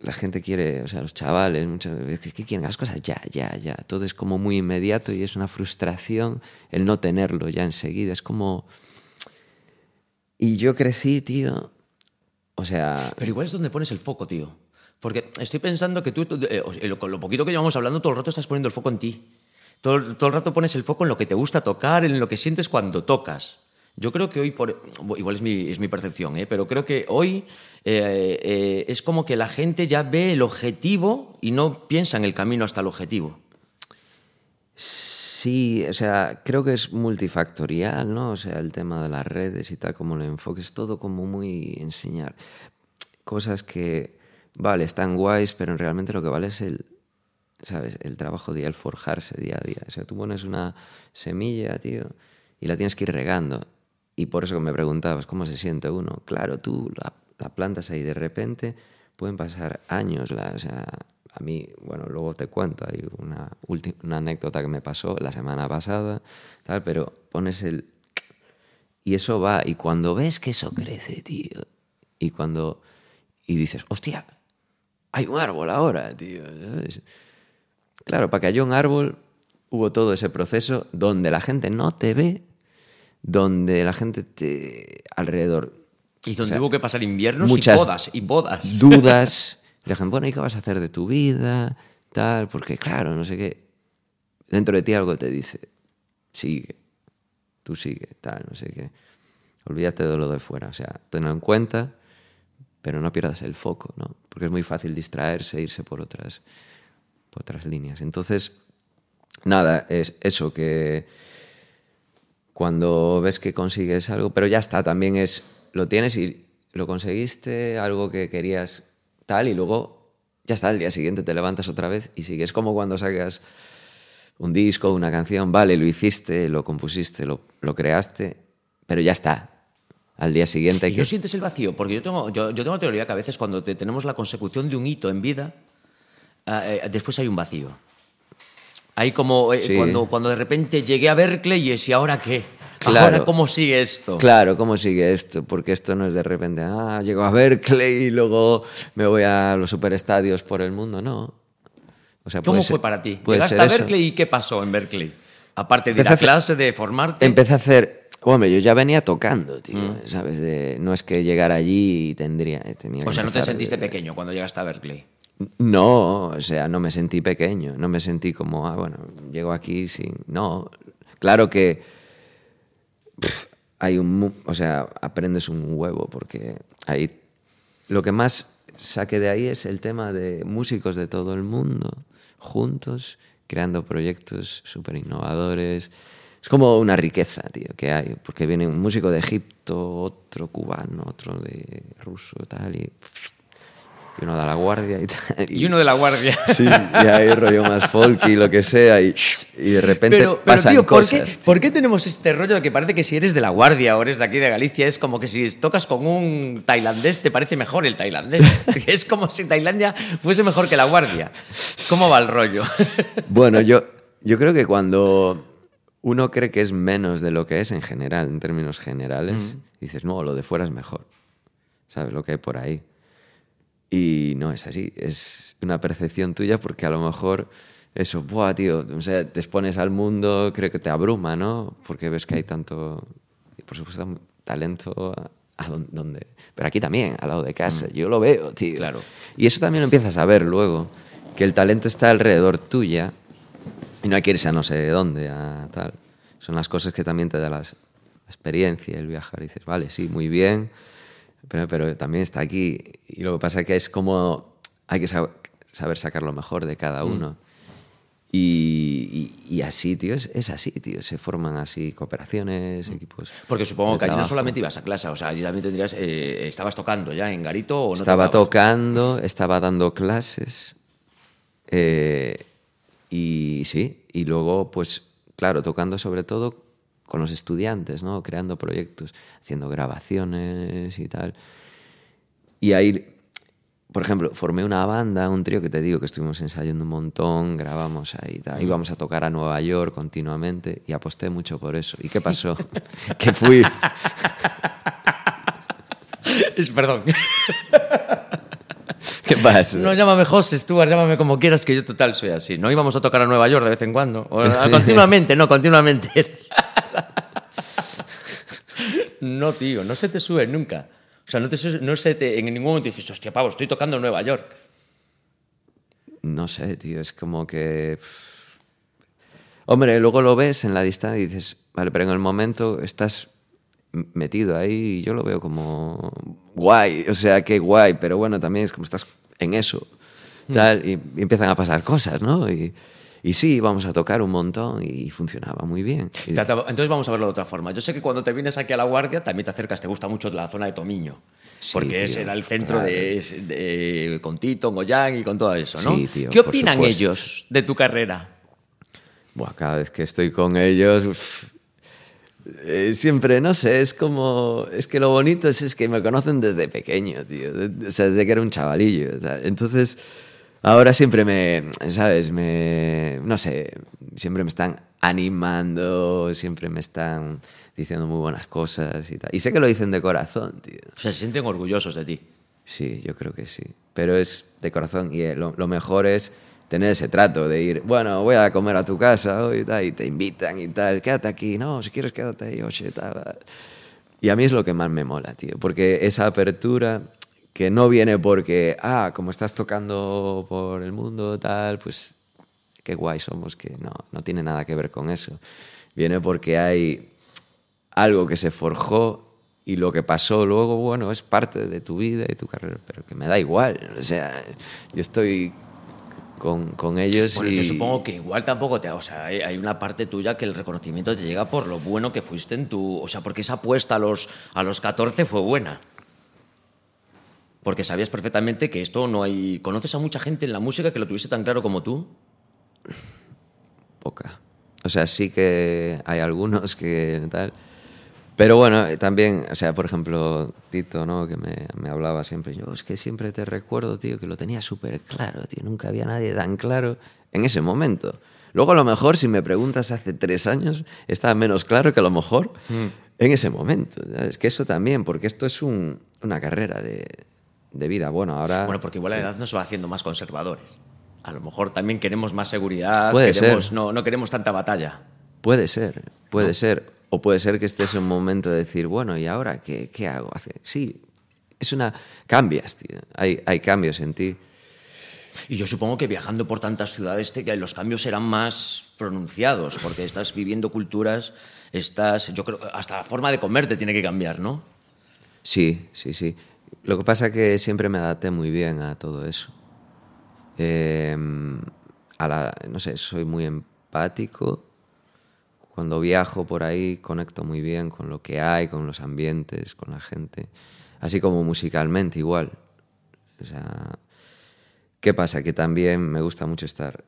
la gente quiere, o sea, los chavales, muchas veces, que quieren las cosas ya, ya, ya. Todo es como muy inmediato y es una frustración el no tenerlo ya enseguida. Es como... Y yo crecí, tío, o sea... Pero igual es donde pones el foco, tío. Porque estoy pensando que tú, eh, con lo poquito que llevamos hablando, todo el rato estás poniendo el foco en ti. Todo, todo el rato pones el foco en lo que te gusta tocar, en lo que sientes cuando tocas. Yo creo que hoy, por, igual es mi, es mi percepción, ¿eh? pero creo que hoy eh, eh, es como que la gente ya ve el objetivo y no piensa en el camino hasta el objetivo. Sí, o sea, creo que es multifactorial, ¿no? O sea, el tema de las redes y tal, como lo enfoques, todo como muy enseñar. Cosas que, vale, están guays, pero realmente lo que vale es el, ¿sabes? El trabajo día, el forjarse día a día. O sea, tú pones una semilla, tío, y la tienes que ir regando. Y por eso que me preguntabas, ¿cómo se siente uno? Claro, tú la, la plantas ahí de repente, pueden pasar años. La, o sea, a mí, bueno, luego te cuento, hay una, una anécdota que me pasó la semana pasada, tal, pero pones el... Y eso va, y cuando ves que eso crece, tío, y cuando... Y dices, hostia, hay un árbol ahora, tío. Claro, para que haya un árbol hubo todo ese proceso donde la gente no te ve, donde la gente te alrededor Y donde O sea, hubo que pasar inviernos muchas y bodas, y bodas. dudas, la gente, bueno, ¿y qué vas a hacer de tu vida? Tal, porque claro, no sé qué. Dentro de ti algo te dice, sigue, tú sigue, tal, no sé qué. Olvídate de lo de fuera, o sea, tenlo en cuenta, pero no pierdas el foco, ¿no? Porque es muy fácil distraerse, irse por otras, otras líneas. Entonces, nada, es eso que cuando ves que consigues algo, pero ya está, también es, lo tienes y lo conseguiste, algo que querías tal, y luego ya está, el día siguiente te levantas otra vez y sigues como cuando sacas un disco, una canción, vale, lo hiciste, lo compusiste, lo, lo creaste, pero ya está. Al día siguiente hay ¿Y que... no sientes el vacío? Porque yo tengo, yo, yo tengo teoría que a veces cuando te- tenemos la consecución de un hito en vida, después hay un vacío. Hay como eh, Sí. cuando, cuando de repente llegué a Berkeley y es, ¿y ahora qué? Claro. ¿Ahora cómo sigue esto? Claro, ¿cómo sigue esto? Porque esto no es de repente, ah, llego a Berkeley y luego me voy a los superestadios por el mundo, no. O sea, ¿Cómo puede fue ser- para ti? Llegaste ser a eso. Berkeley y ¿qué pasó en Berkeley? Aparte de Empecé a a hacer- clase, de formarte. Empecé a hacer. Hombre, yo ya venía tocando, tío. Mm. ¿Sabes? De, no es que llegara allí y tendría. Tenía o sea, no te sentiste de- pequeño cuando llegaste a Berkeley. No, o sea, no me sentí pequeño. No me sentí como, ah, bueno, llego aquí sin. No. Claro que. hay un. O sea, aprendes un huevo porque ahí. Lo que más saqué de ahí es el tema de músicos de todo el mundo juntos, creando proyectos súper innovadores. Es como una riqueza, tío, que hay, porque viene un músico de Egipto, otro cubano, otro de ruso, tal, y, y uno da la guardia y tal. Y uno de la guardia. Sí, y hay rollo más folk y lo que sea, y, y de repente Pero, pero pasan tío, ¿por qué, cosas. por qué tenemos este rollo de que parece que si eres de la Guardia o eres de aquí de Galicia es como que si tocas con un tailandés te parece mejor el tailandés? es como si Tailandia fuese mejor que la Guardia. ¿Cómo va el rollo? Bueno, yo, yo creo que cuando uno cree que es menos de lo que es en general, en términos generales, dices, no, lo de fuera es mejor. ¿Sabes lo que hay por ahí? Y no es así, es una percepción tuya porque a lo mejor eso, buah, tío, o sea, te expones al mundo, creo que te abruma, ¿no? Porque ves que hay tanto, por supuesto, talento a, a don- donde... Pero aquí también, al lado de casa, yo lo veo, tío. Claro. Y eso también lo empiezas a ver luego, que el talento está alrededor tuya y no hay que irse a no sé dónde, a tal. Son las cosas que también te da las- la experiencia, el viajar. Y dices, vale, sí, muy bien, pero, pero también está aquí. Y lo que pasa es que es como hay que sab- saber sacar lo mejor de cada uno. Y, y- y así, tío, es, es así, tío. Se forman así cooperaciones, equipos. Porque supongo que allí no solamente ibas a clase, o sea, allí también tendrías. eh, ¿Estabas tocando ya en Garito o no? estaba tocando, estaba dando clases. eh, y sí, y luego, pues, claro, tocando sobre todo con los estudiantes, ¿no? Creando proyectos, haciendo grabaciones y tal. Y ahí, por ejemplo, formé una banda, un trío que te digo que estuvimos ensayando un montón, grabamos ahí, tal, íbamos a tocar a Nueva York continuamente y aposté mucho por eso. ¿Y qué pasó? que fui, Es- Perdón. ¿qué pasa? No, llámame José, Stuart, llámame como quieras, que yo total soy así. No íbamos a tocar a Nueva York de vez en cuando. O- continuamente, no, continuamente. No, tío, no se te sube nunca. O sea, no, te, no se te, en ningún momento dijiste, hostia, pavo, estoy tocando en Nueva York. No sé, tío, es como que... Hombre, luego lo ves en la distancia y dices, vale, pero en el momento estás metido ahí y yo lo veo como guay, o sea, qué guay, pero bueno, también es como estás en eso, tal, y, y empiezan a pasar cosas, ¿no? Y, y sí, vamos a tocar un montón y funcionaba muy bien. Entonces vamos a verlo de otra forma. Yo sé que cuando te vienes aquí a La Guardia también te acercas, te gusta mucho la zona de Tomiño. Sí, porque ese tío, era el centro claro. de, de- con Tito, Goyán y con todo eso, ¿no? Sí, tío, ¿Qué opinan ellos de tu carrera? Buah, cada vez que estoy con ellos, uf, eh, siempre, no sé, es como. Es que lo bonito es, es que me conocen desde pequeño, tío. o sea, desde que era un chavalillo. o sea, Entonces, ahora siempre me. ¿Sabes? Me. No sé, siempre me están animando, siempre me están diciendo muy buenas cosas y tal. Y sé que lo dicen de corazón, tío. O sea, se sienten orgullosos de ti. Sí, yo creo que sí. Pero es de corazón y eh, lo, lo mejor es tener ese trato de ir, bueno, voy a comer a tu casa hoy y tal, y te invitan y tal, quédate aquí, no, si quieres quédate ahí, oye, tal. Y a mí es lo que más me mola, tío, porque esa apertura que no viene porque, ah, como estás tocando por el mundo, tal, pues qué guay somos, que no, no tiene nada que ver con eso. Viene porque hay algo que se forjó y lo que pasó luego, bueno, es parte de tu vida y tu carrera, pero que me da igual. O sea, yo estoy con, con ellos Bueno, y... yo supongo que igual tampoco te... O sea, hay, hay una parte tuya que el reconocimiento te llega por lo bueno que fuiste en tu... O sea, porque esa apuesta a los, a los 14 fue buena. Porque sabías perfectamente que esto no hay... ¿Conoces a mucha gente en la música que lo tuviese tan claro como tú? poca. O sea, sí que hay algunos que tal. Pero bueno, eh, también, o sea, por ejemplo, Tito, ¿no? Que me, me hablaba siempre. Yo, es que siempre te recuerdo, tío, que lo tenía súper claro, tío. Nunca había nadie tan claro en ese momento. Luego, a lo mejor, si me preguntas hace tres años, estaba menos claro que a lo mejor en ese momento. Es que eso también, porque esto es un- una carrera de, de vida. Bueno, ahora... Bueno, porque igual la edad nos va haciendo más conservadores. A lo mejor también queremos más seguridad, Puede queremos- ser. No, no queremos tanta batalla. Puede ser, puede ser. O puede ser que estés en un momento de decir, bueno, ¿y ahora qué, qué hago? Sí, es una... Cambias, tío. Hay, hay cambios en ti. Y yo supongo que viajando por tantas ciudades te- los cambios serán más pronunciados, porque estás viviendo culturas, estás, yo creo, hasta la forma de comer te tiene que cambiar, ¿no? Sí, sí, sí. Lo que pasa es que siempre me adapté muy bien a todo eso. Eh, a la, no sé, soy muy empático. Cuando viajo por ahí conecto muy bien con lo que hay, con los ambientes, con la gente. Así como musicalmente igual. O sea, ¿qué pasa? Que también me gusta mucho estar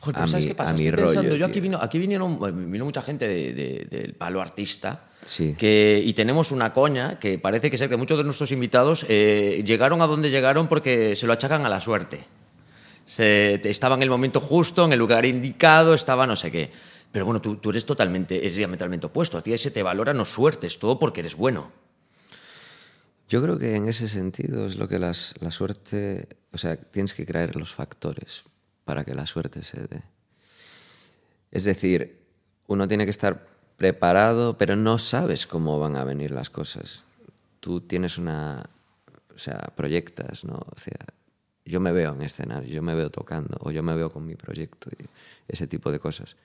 Joder, pero A ¿sabes mi- qué pasa? pensando, yo aquí vino, aquí vinieron, eh, vino mucha gente de- de- del palo artista. Sí. Que, y tenemos una coña que parece que ser que muchos de nuestros invitados eh, llegaron a donde llegaron porque se lo achacan a la suerte. Se, estaba en el momento justo, en el lugar indicado, estaba no sé qué. Pero bueno, tú, tú eres totalmente, es diametralmente opuesto. A ti se te valora no suerte, es todo porque eres bueno. Yo creo que en ese sentido es lo que las- la suerte, o sea, tienes que creer los factores para que la suerte se dé. Es decir, uno tiene que estar preparado, pero no sabes cómo van a venir las cosas. Tú tienes una, o sea, proyectas, ¿no? O sea, yo me veo en escenario, yo me veo tocando, o yo me veo con mi proyecto, y ese tipo de cosas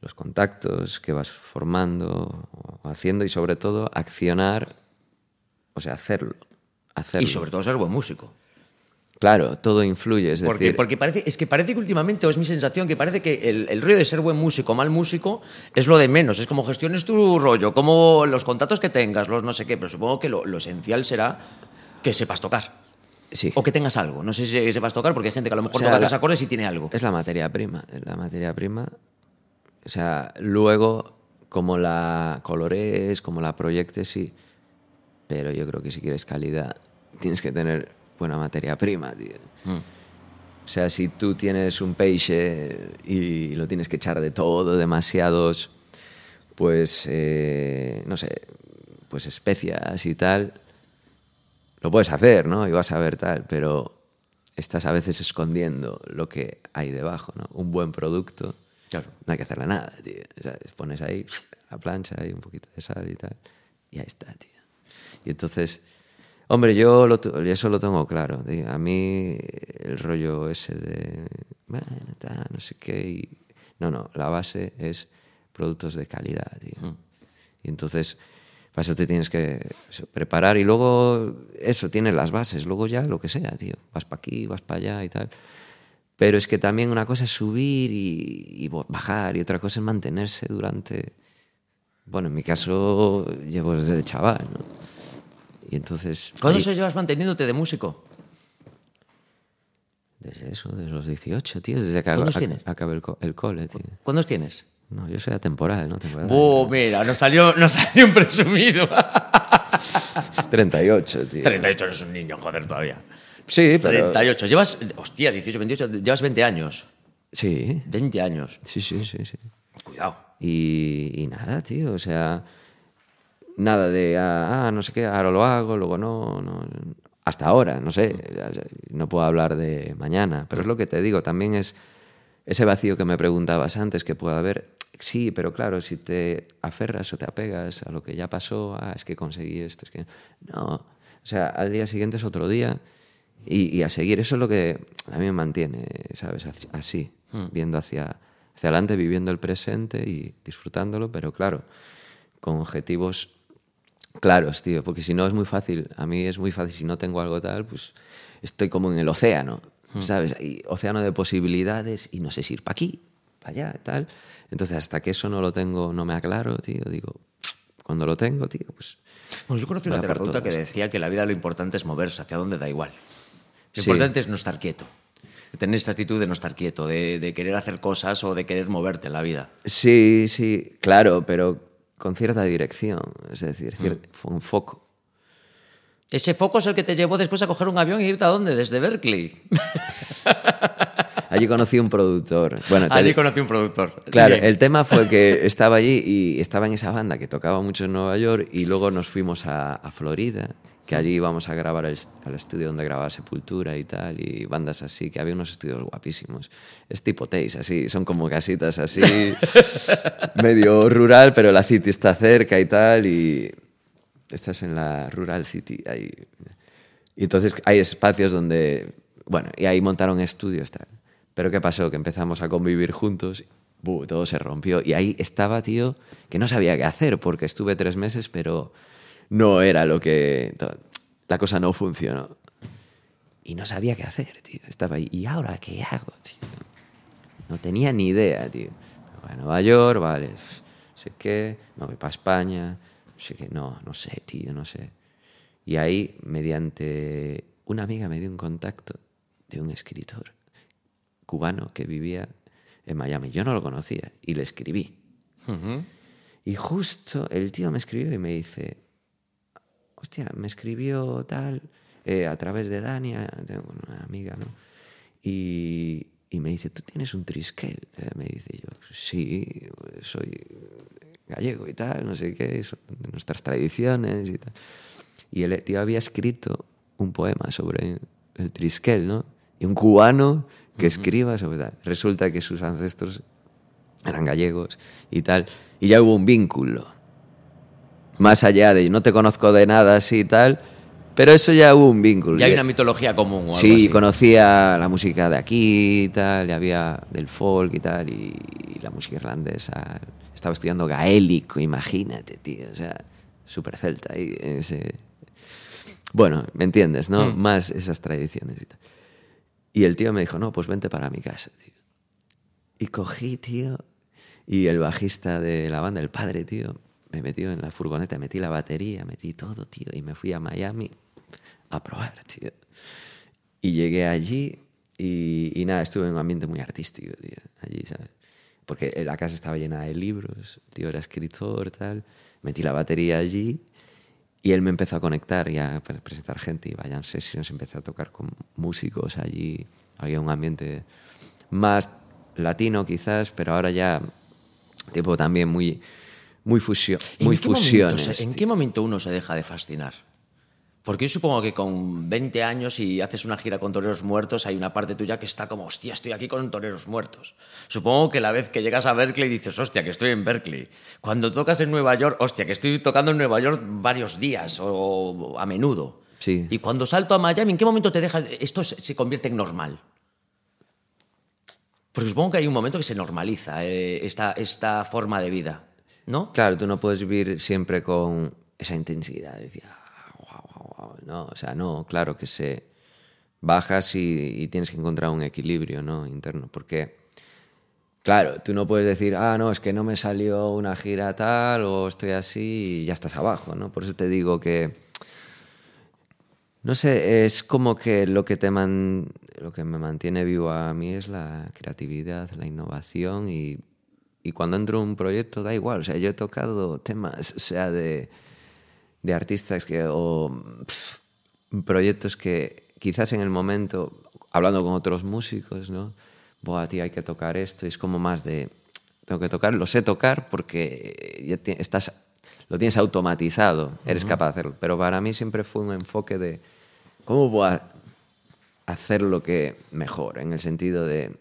los contactos que vas formando o haciendo y sobre todo accionar, o sea, hacerlo. hacerlo. Y sobre todo ser buen músico. Claro, todo influye, es Porque, decir, porque parece, es que parece que últimamente, o es mi sensación, que parece que el, el rollo de ser buen músico o mal músico es lo de menos. Es como gestiones tu rollo, como los contactos que tengas, los no sé qué, pero supongo que lo, lo esencial será que sepas tocar. sí, O que tengas algo. No sé si sepas tocar, porque hay gente que a lo mejor O sea, toca la- tres acordes y tiene algo. es la materia prima, la materia prima. O sea, luego, como la colores, como la proyectes, sí. Pero yo creo que si quieres calidad, tienes que tener buena materia prima, tío. O sea, si tú tienes un peixe y lo tienes que echar de todo, demasiados, pues, eh, no sé, pues especias y tal, lo puedes hacer, ¿no? Y vas a ver tal, pero estás a veces escondiendo lo que hay debajo, ¿no? Un buen producto, Claro. no hay que hacerle nada, tío. O sea, pones ahí la plancha y un poquito de sal y tal, y ahí está, tío. Y entonces, hombre, yo lo eso lo tengo claro. A mí el rollo ese de, bueno, tal, no sé qué, y... no, no, la base es productos de calidad, tío. Y entonces, para eso te tienes que preparar y luego eso, tienes las bases, luego ya lo que sea, tío. Vas para aquí, vas para allá y tal. Pero es que también una cosa es subir y, y bajar y otra cosa es mantenerse durante... Bueno, en mi caso llevo desde chaval, ¿no? Y entonces... ¿Cuándo ahí- se llevas manteniéndote de músico? Desde eso, desde los 18, tío, desde que ¿Cuántos tienes? acabé el, co- el cole, tío. ¿Cuántos tienes? No, yo soy atemporal, ¿no? Temporal. ¡Oh, mira! Nos salió, nos salió un presumido. 38, tío. 38 eres un niño, joder, todavía. Sí, pero... 38. Llevas, hostia, 18, 28, llevas 20 años. Sí, 20 años. sí, sí, sí, sí. Cuidado. Y, y nada, tío, o sea, nada de, ah, ah, no sé qué, ahora lo hago, luego no, no. Hasta ahora, no sé, no puedo hablar de mañana, pero es lo que te digo, también es ese vacío que me preguntabas antes que puede haber. Sí, pero claro, si te aferras o te apegas a lo que ya pasó, ah, es que conseguí esto, es que. No, o sea, al día siguiente es otro día y, y a seguir. Eso es lo que a mí me mantiene, ¿sabes? Así, viendo hacia, hacia adelante, viviendo el presente y disfrutándolo, pero claro, con objetivos claros, tío, porque si no es muy fácil, a mí es muy fácil, si no tengo algo tal, pues estoy como en el océano, ¿sabes? Hay océano de posibilidades y no sé si ir para aquí, para allá, tal. Entonces, hasta que eso no lo tengo, no me aclaro, tío, digo, cuando lo tengo, tío, pues... Bueno, yo conocí una terapeuta que decía que la vida lo importante es moverse, hacia donde da igual. Lo Sí. importante es no estar quieto. Tener esta actitud de no estar quieto, de, de querer hacer cosas o de querer moverte en la vida. Sí, sí, claro, pero con cierta dirección, es decir, cier- un foco. Ese foco es el que te llevó después a coger un avión e irte a dónde? Desde Berkeley. Allí conocí un productor. Bueno, Allí conocí un productor. Claro, Bien. el tema fue que estaba allí y estaba en esa banda que tocaba mucho en Nueva York y luego nos fuimos a, a Florida, que allí íbamos a grabar el, al estudio donde grababa Sepultura y tal, y bandas así, que había unos estudios guapísimos. Es tipo Taze, así, son como casitas así, medio rural, pero la city está cerca y tal, y estás en la rural city. Ahí. Y entonces hay espacios donde, bueno, y ahí montaron estudios tal. Pero ¿qué pasó? Que empezamos a convivir juntos, ¡bu! todo se rompió. Y ahí estaba, tío, que no sabía qué hacer, porque estuve tres meses, pero no era lo que... La cosa no funcionó. Y no sabía qué hacer, tío. Estaba ahí. ¿Y ahora qué hago, tío? No tenía ni idea, tío. Me voy a Nueva York, vale. No sé qué. Me voy para España. No sé qué. No, no sé, tío, no sé. Y ahí, mediante una amiga me dio un contacto de un escritor cubano que vivía en Miami. Yo no lo conocía y le escribí. Y justo el tío me escribió y me dice, hostia, me escribió tal, eh, a través de Dania, tengo una amiga, ¿no? Y, y me dice, ¿tú tienes un triskel? Eh, me dice yo, sí, soy gallego y tal, no sé qué, son de nuestras tradiciones y tal. Y el tío había escrito un poema sobre el triskel, ¿no? Y un cubano que escriba sobre tal. Resulta que sus ancestros eran gallegos y tal. Y ya hubo un vínculo. Más allá de no te conozco de nada así y tal, pero eso ya hubo un vínculo. Ya hay una mitología común o algo Sí, así. conocía la música de aquí y tal, y había del folk y tal, y, y la música irlandesa. Estaba estudiando gaélico, imagínate, tío, o sea, súper celta. Y ese... Bueno, ¿me entiendes, no? Más esas tradiciones y tal. Y el tío me dijo, no, pues vente para mi casa, tío. Y cogí, tío, y el bajista de la banda, el padre, tío, me metió en la furgoneta, metí la batería, metí todo, tío, y me fui a Miami a probar, tío. Y llegué allí y, y nada, estuve en un ambiente muy artístico, tío, allí, ¿sabes? Porque la casa estaba llena de libros, tío era escritor, tal. Metí la batería allí y él me empezó a conectar y a pre- presentar gente y vayan sesiones, empecé a tocar con músicos allí. Había un ambiente más latino quizás, pero ahora ya tipo también muy muy fusión, ¿En muy qué momento fusiones. se- ¿En tío. qué momento uno se deja de fascinar? Porque yo supongo que con 20 años y haces una gira con toreros muertos, hay una parte tuya que está como, hostia, estoy aquí con toreros muertos. Supongo que la vez que llegas a Berkeley dices, hostia, que estoy en Berkeley. Cuando tocas en Nueva York, hostia, que estoy tocando en Nueva York varios días o a menudo. Sí. Y cuando salto a Miami, ¿en qué momento te deja esto se se convierte en normal? Porque supongo que hay un momento que se normaliza eh, esta, esta forma de vida, ¿no? Claro, tú no puedes vivir siempre con esa intensidad. de Decir, "Ah, guau, guau". No, o sea, no, claro que se bajas y, y tienes que encontrar un equilibrio ¿no? interno. Porque, claro, tú no puedes decir, ah, no, es que no me salió una gira tal o estoy así y ya estás abajo, ¿no? Por eso te digo que, no sé, es como que lo que, te man- lo que me mantiene vivo a mí es la creatividad, la innovación y, y cuando entro en un proyecto da igual. O sea, yo he tocado temas, o sea, de, de artistas que, o pff, proyectos que quizás en el momento, hablando con otros músicos, ¿no? Buah, tío, hay que tocar esto. Y es como más de, tengo que tocar, lo sé tocar porque ya estás, lo tienes automatizado, eres capaz de hacerlo. Pero para mí siempre fue un enfoque de, ¿cómo voy a hacer lo que mejor? En el sentido de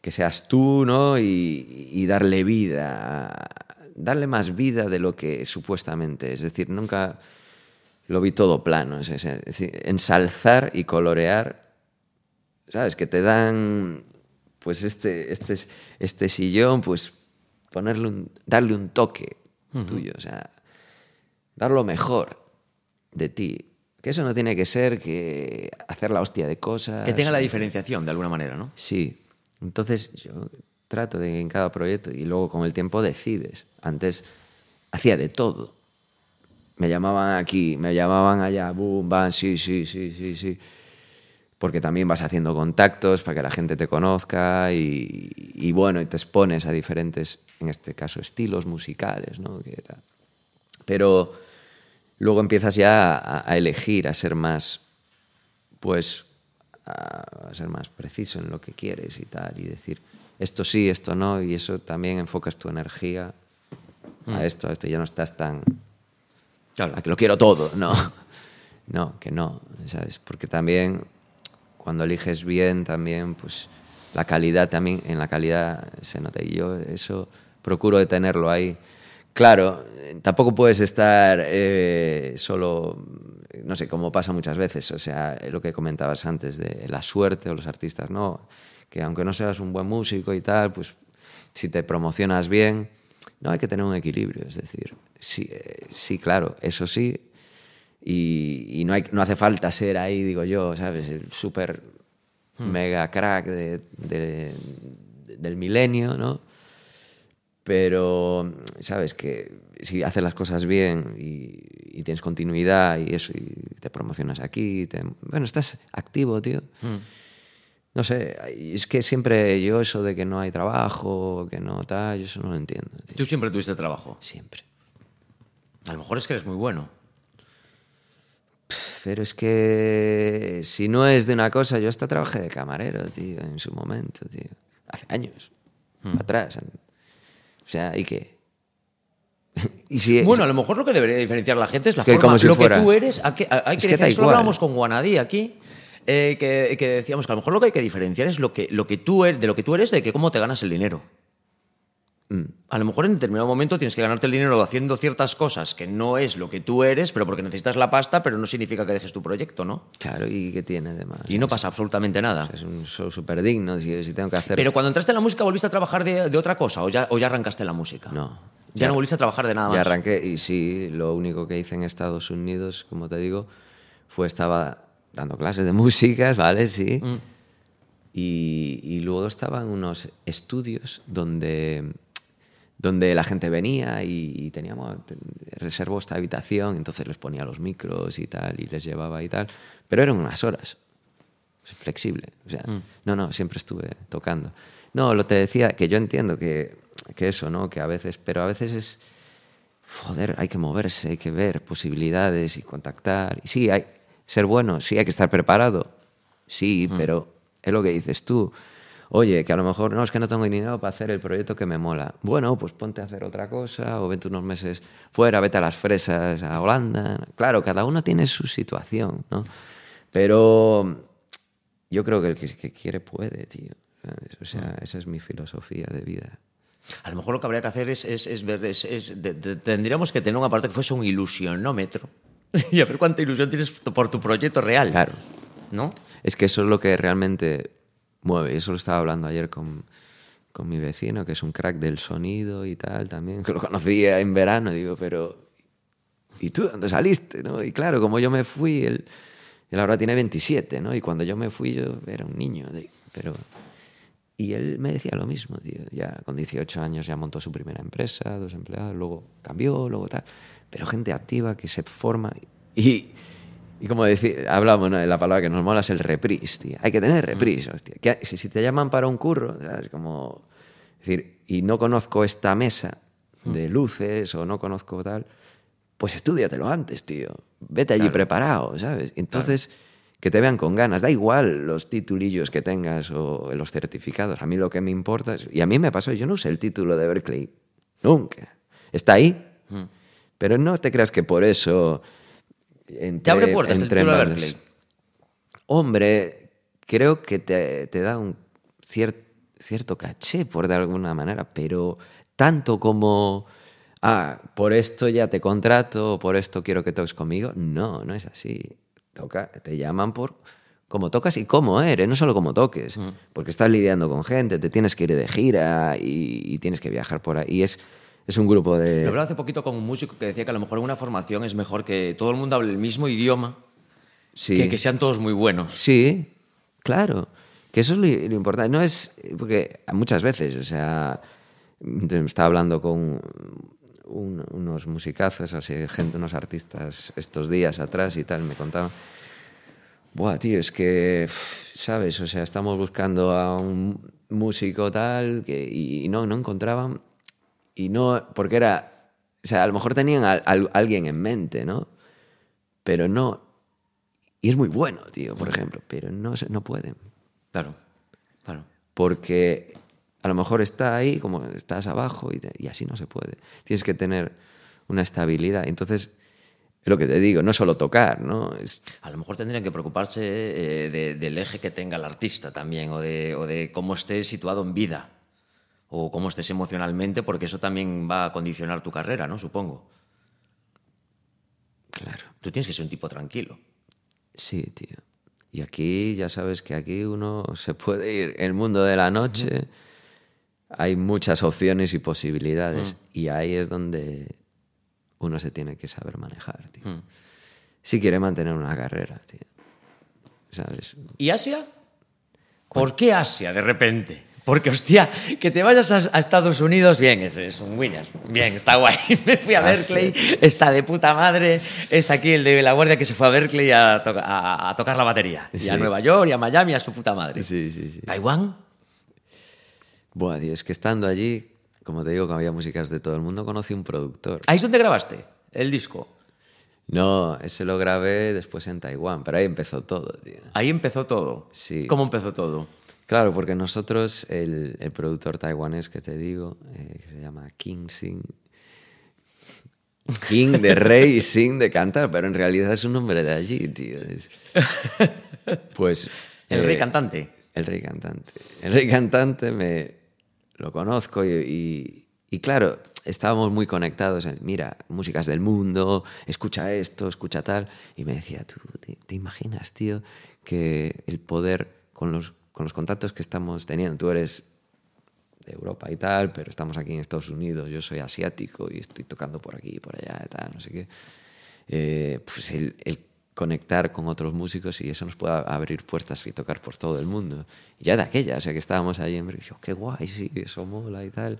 que seas tú, ¿no? Y, y darle vida, darle más vida de lo que supuestamente. Es decir, nunca lo vi todo plano. Es, decir, ensalzar y colorear, ¿sabes? Que te dan, pues este, este, este sillón, pues ponerle un, darle un toque tuyo, o sea, dar lo mejor de ti. Que eso no tiene que ser que hacer la hostia de cosas. Que tenga la diferenciación de alguna manera, ¿no? Sí. Entonces yo trato de en cada proyecto y luego con el tiempo decides. Antes hacía de todo. Me llamaban aquí, me llamaban allá, boom, bam, sí, sí, sí, sí, sí. Porque también vas haciendo contactos para que la gente te conozca y, y bueno, y te expones a diferentes, en este caso, estilos musicales, ¿no? Pero luego empiezas ya a, a elegir, a ser más, pues, a, ser más preciso en lo que quieres y tal, y decir esto sí, esto no, y eso también enfocas tu energía a esto, a esto, ya no estás tan Claro. a que lo quiero todo, no, no, que no, ¿sabes? Porque también cuando eliges bien también, pues la calidad también, en la calidad se nota y yo eso procuro de tenerlo ahí. Claro, tampoco puedes estar eh, solo, no sé, como pasa muchas veces, o sea, lo que comentabas antes de la suerte o los artistas, no, que aunque no seas un buen músico y tal, pues si te promocionas bien, no hay que tener un equilibrio, es decir, sí, eh, sí claro, eso sí, y, y no, hay, no hace falta ser ahí, digo yo, ¿sabes? El súper mega crack de- de- del milenio, ¿no? Pero, ¿sabes? Que si haces las cosas bien y, y tienes continuidad y eso, y te promocionas aquí, te- bueno, estás activo, tío. No sé, es que siempre yo eso de que no hay trabajo, que no tal, yo eso no lo entiendo, tío. Tú siempre tuviste trabajo. Siempre. A lo mejor es que eres muy bueno. Pero es que si no es de una cosa, yo hasta trabajé de camarero, tío, en su momento, tío. Hace años. Atrás. O sea, ¿y qué? y si, Bueno, a lo mejor lo que debería diferenciar la gente es la Que forma, como si lo fuera. que tú eres. a que- hay Es que eso lo hablábamos con Guanadí aquí, eh, que, que decíamos que a lo mejor lo que hay que diferenciar es lo que, lo que tú eres, de lo que tú eres, de que cómo te ganas el dinero. Mm. A lo mejor en determinado momento tienes que ganarte el dinero haciendo ciertas cosas que no es lo que tú eres, pero porque necesitas la pasta, pero no significa que dejes tu proyecto, ¿no? Claro, ¿y qué tiene de más? Y no pasa absolutamente nada. Es un show súper digno, si, si tengo que hacer... Pero cuando entraste en la música, ¿volviste a trabajar de, de otra cosa o ya, o ya arrancaste la música? No. Ya, no volviste a trabajar de nada más. Ya arranqué y sí, lo único que hice en Estados Unidos, como te digo, fue estaba dando clases de músicas, ¿vale? Sí. Mm. Y, y luego estaba en unos estudios donde, donde la gente venía y, y teníamos, te- reservó esta habitación, entonces les ponía los micros y tal, y les llevaba y tal. Pero eran unas horas flexible. O sea, no, no, siempre estuve tocando. No, lo te decía, que yo entiendo que, que eso, ¿no? Que a veces, pero a veces es, joder, hay que moverse, hay que ver posibilidades y contactar. Y sí, hay ser bueno, sí, hay que estar preparado. Sí, pero es lo que dices tú. Oye, que a lo mejor no, es que no tengo dinero para hacer el proyecto que me mola. Bueno, pues ponte a hacer otra cosa o vete unos meses fuera, vete a las fresas, a Holanda. Claro, cada uno tiene su situación, ¿no? Pero yo creo que el que, quiere puede, tío. ¿sabes? O sea, esa es mi filosofía de vida. A lo mejor lo que habría que hacer es, es, es ver, es, es- de- de- tendríamos que tener una parte que fuese un ilusionómetro y a ver cuánta ilusión tienes por tu proyecto real. Claro. ¿No? Es que eso es lo que realmente mueve. Eso lo estaba hablando ayer con, con mi vecino, que es un crack del sonido y tal también, que lo conocía en verano. Digo, pero ¿y tú dónde saliste? ¿no? Y claro, como yo me fui, él, él ahora tiene 27, ¿no? Y cuando yo me fui yo era un niño. pero... Y él me decía lo mismo, tío. Ya con 18 años ya montó su primera empresa, dos empleados, luego cambió, luego tal. Pero gente activa que se forma. Y, y como decir, hablamos, ¿no? de la palabra que nos mola es el reprise, tío. Hay que tener reprise, hostia. Que, si, te llaman para un curro, ¿sabes? Como Es decir, y no conozco esta mesa de luces o no conozco tal, pues estudiatelo antes, tío. Vete allí preparado, ¿sabes? Entonces, que te vean con ganas. Da igual los titulillos que tengas o los certificados. A mí lo que me importa es... Y a mí me pasó, yo no usé el título de Berkeley. Nunca. Está ahí. Pero no te creas que por eso... Entré, ¿Te abre puertas el título de. Berkeley? Hombre, creo que te, te da un cier- cierto caché, por de alguna manera, pero tanto como, ah, por esto ya te contrato, o por esto quiero que toques conmigo, no, no es así. Toca, te llaman por cómo tocas y cómo eres, no solo cómo toques, porque estás lidiando con gente, te tienes que ir de gira y, y tienes que viajar por ahí. Y es, es un grupo de... Lo hablaba hace poquito con un músico que decía que a lo mejor en una formación es mejor que todo el mundo hable el mismo idioma, Sí. que, que sean todos muy buenos. Sí, claro. Que eso es lo, lo importante. No es. Porque muchas veces, o sea. te- Estaba hablando con un- unos musicazos, así, gente, unos artistas estos días atrás y tal, me contaban. Buah, tío, es que, ¿sabes? O sea, estamos buscando a un músico tal que, y, no, no encontraban. Y no, porque era. O sea, a lo mejor tenían a, a alguien en mente, ¿no? Pero no. Y es muy bueno, tío, por ejemplo, pero no, no pueden. Claro, claro. Porque a lo mejor está ahí, como estás abajo, y, te- y así no se puede. Tienes que tener una estabilidad. Entonces, es lo que te digo, no solo tocar, ¿no? Es, A lo mejor tendrían que preocuparse eh, de- del eje que tenga el artista también, o de, o de cómo estés situado en vida, o cómo estés emocionalmente, porque eso también va a condicionar tu carrera, ¿no? Supongo. claro. Tú tienes que ser un tipo tranquilo. Sí, tío. Y aquí ya sabes que aquí uno se puede ir. El mundo de la noche hay muchas opciones y posibilidades. Y ahí es donde uno se tiene que saber manejar, tío. Si quiere mantener una carrera, tío. ¿Sabes? ¿Y Asia? ¿Por qué Asia de repente? Porque, hostia, que te vayas a, a Estados Unidos, bien, es, es un winner. Bien, está guay. Me fui a Ah, Berkeley, está de puta madre. Es aquí el de la guardia que se fue a Berkeley a, toca- a- a tocar la batería. Y a. Nueva York y a Miami a su puta madre. Sí, sí, sí. ¿Taiwán? Buah, tío, es que estando allí, como te digo, que había músicas de todo el mundo, conocí un productor. ¿Ahí es donde grabaste el disco? No, ese lo grabé después en Taiwán, pero ahí empezó todo, tío. Ahí empezó todo. Sí. ¿Cómo empezó todo? Claro, porque nosotros, el, el productor taiwanés que te digo, eh, que se llama King Sing, King de rey y Sing de cantar, pero en realidad es un nombre de allí, tío. Es- Pues... El eh, rey cantante. El rey cantante. El rey cantante me lo conozco y, y- y claro, estábamos muy conectados. en, Mira, músicas del mundo, escucha esto, escucha tal. Y me decía, tú, ¿te, te imaginas, tío, que el poder con los, con los contactos que estamos teniendo, tú eres de Europa y tal, pero estamos aquí en Estados Unidos, yo soy asiático y estoy tocando por aquí y por allá y tal, no sé qué. Eh, pues el, el conectar con otros músicos y eso nos puede abrir puertas y tocar por todo el mundo. Y ya de aquella, o sea que estábamos ahí en Berkeley, yo, qué guay, sí, eso mola y tal.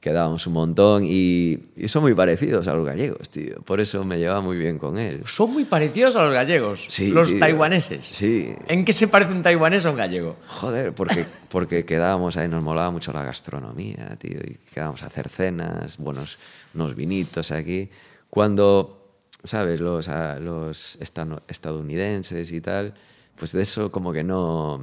Quedábamos un montón y, y son muy parecidos a los gallegos, tío. Por eso me llevaba muy bien con él. Son muy parecidos a los gallegos. Sí, los tío. taiwaneses. Sí. ¿En qué se parece un taiwanés a un gallego? Joder, porque, porque quedábamos ahí, nos molaba mucho la gastronomía, tío, y quedábamos a hacer cenas, buenos, unos vinitos aquí. Cuando, ¿sabes? Los, a- los estano- estadounidenses y tal, pues de eso como que no,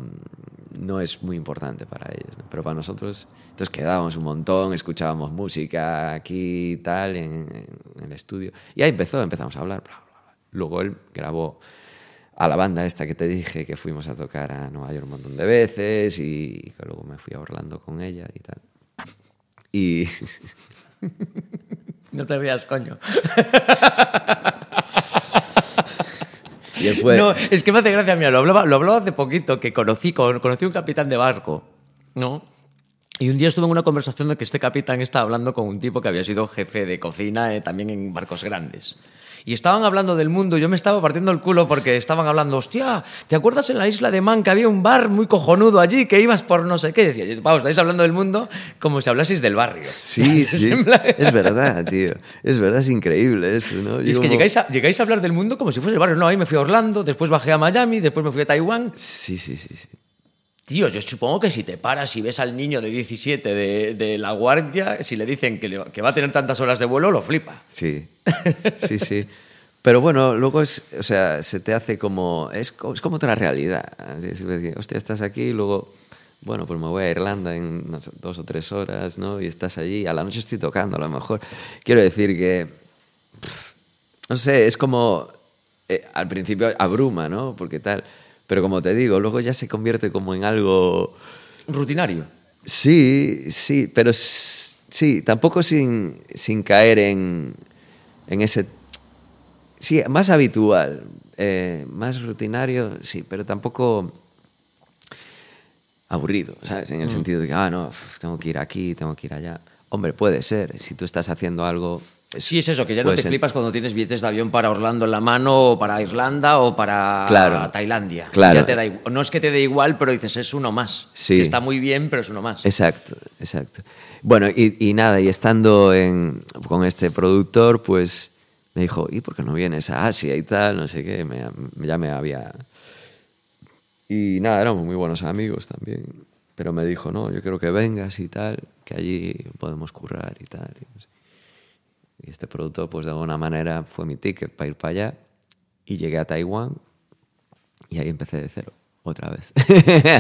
no es muy importante para ellos, ¿no? Pero para nosotros, entonces quedábamos un montón, escuchábamos música aquí y tal, en, en el estudio. Y ahí empezó, empezamos a hablar, bla, bla, bla. Luego él grabó a la banda esta que te dije que fuimos a tocar a Nueva York un montón de veces y que luego me fui a Orlando con ella y tal. Y No te veas, coño. Y después, No, es que me hace gracia, mira, lo hablaba, lo hablaba hace poquito, que conocí, con- conocí un capitán de barco, ¿no? Y un día estuve en una conversación de que este capitán estaba hablando con un tipo que había sido jefe de cocina eh, también en barcos grandes. Y estaban hablando del mundo, yo me estaba partiendo el culo porque estaban hablando, hostia, ¿te acuerdas en la isla de Man que había un bar muy cojonudo allí, que ibas por no sé qué? Decía, yo, vamos, estáis hablando del mundo como si hablaseis del barrio. sí, sí, es verdad, tío. Es verdad, es increíble eso, ¿no? Y es que llegáis a, llegáis a hablar del mundo como si fuese el barrio. No, ahí me fui a Orlando, después bajé a Miami, después me fui a Taiwán. Sí, sí, sí, sí. Tío, yo supongo que si te paras y ves al niño de 17 de, de la guardia, si le dicen que, le- que va a tener tantas horas de vuelo, lo flipa. Sí, sí, sí. Pero bueno, luego es, o sea, se te hace como, es, es como otra realidad. Es decir, hostia, estás aquí y luego, bueno, pues me voy a Irlanda en sé, dos o tres horas, ¿no? Y estás allí, a la noche estoy tocando a lo mejor. Quiero decir que, pff, no sé, es como, eh, al principio abruma, ¿no? Porque tal, pero como te digo, luego ya se convierte como en algo... Rutinario. Sí, sí, pero sí, tampoco sin, sin caer en, en ese... Sí, más habitual, eh, más rutinario, sí, pero tampoco aburrido, ¿sabes? En el sentido de que, ah, no, tengo que ir aquí, tengo que ir allá. Hombre, puede ser, si tú estás haciendo algo... Sí, es eso, que ya no te ser- flipas cuando tienes billetes de avión para Orlando en la mano, o para Irlanda, o para Claro. Tailandia. Claro. Ya te da igu- no es que te dé igual, pero dices, es uno más. Sí. Está muy bien, pero es uno más. Exacto, exacto. Bueno, y, y nada, y estando en- con este productor, pues me dijo, ¿y por qué no vienes a Asia y tal? No sé qué, me, ya me había... Y nada, éramos muy buenos amigos también. Pero me dijo, no, yo quiero que vengas y tal, que allí podemos currar y tal. Y, no sé. Y este productor, pues de alguna manera, fue mi ticket para ir para allá. Y llegué a Taiwán y ahí empecé de cero, otra vez.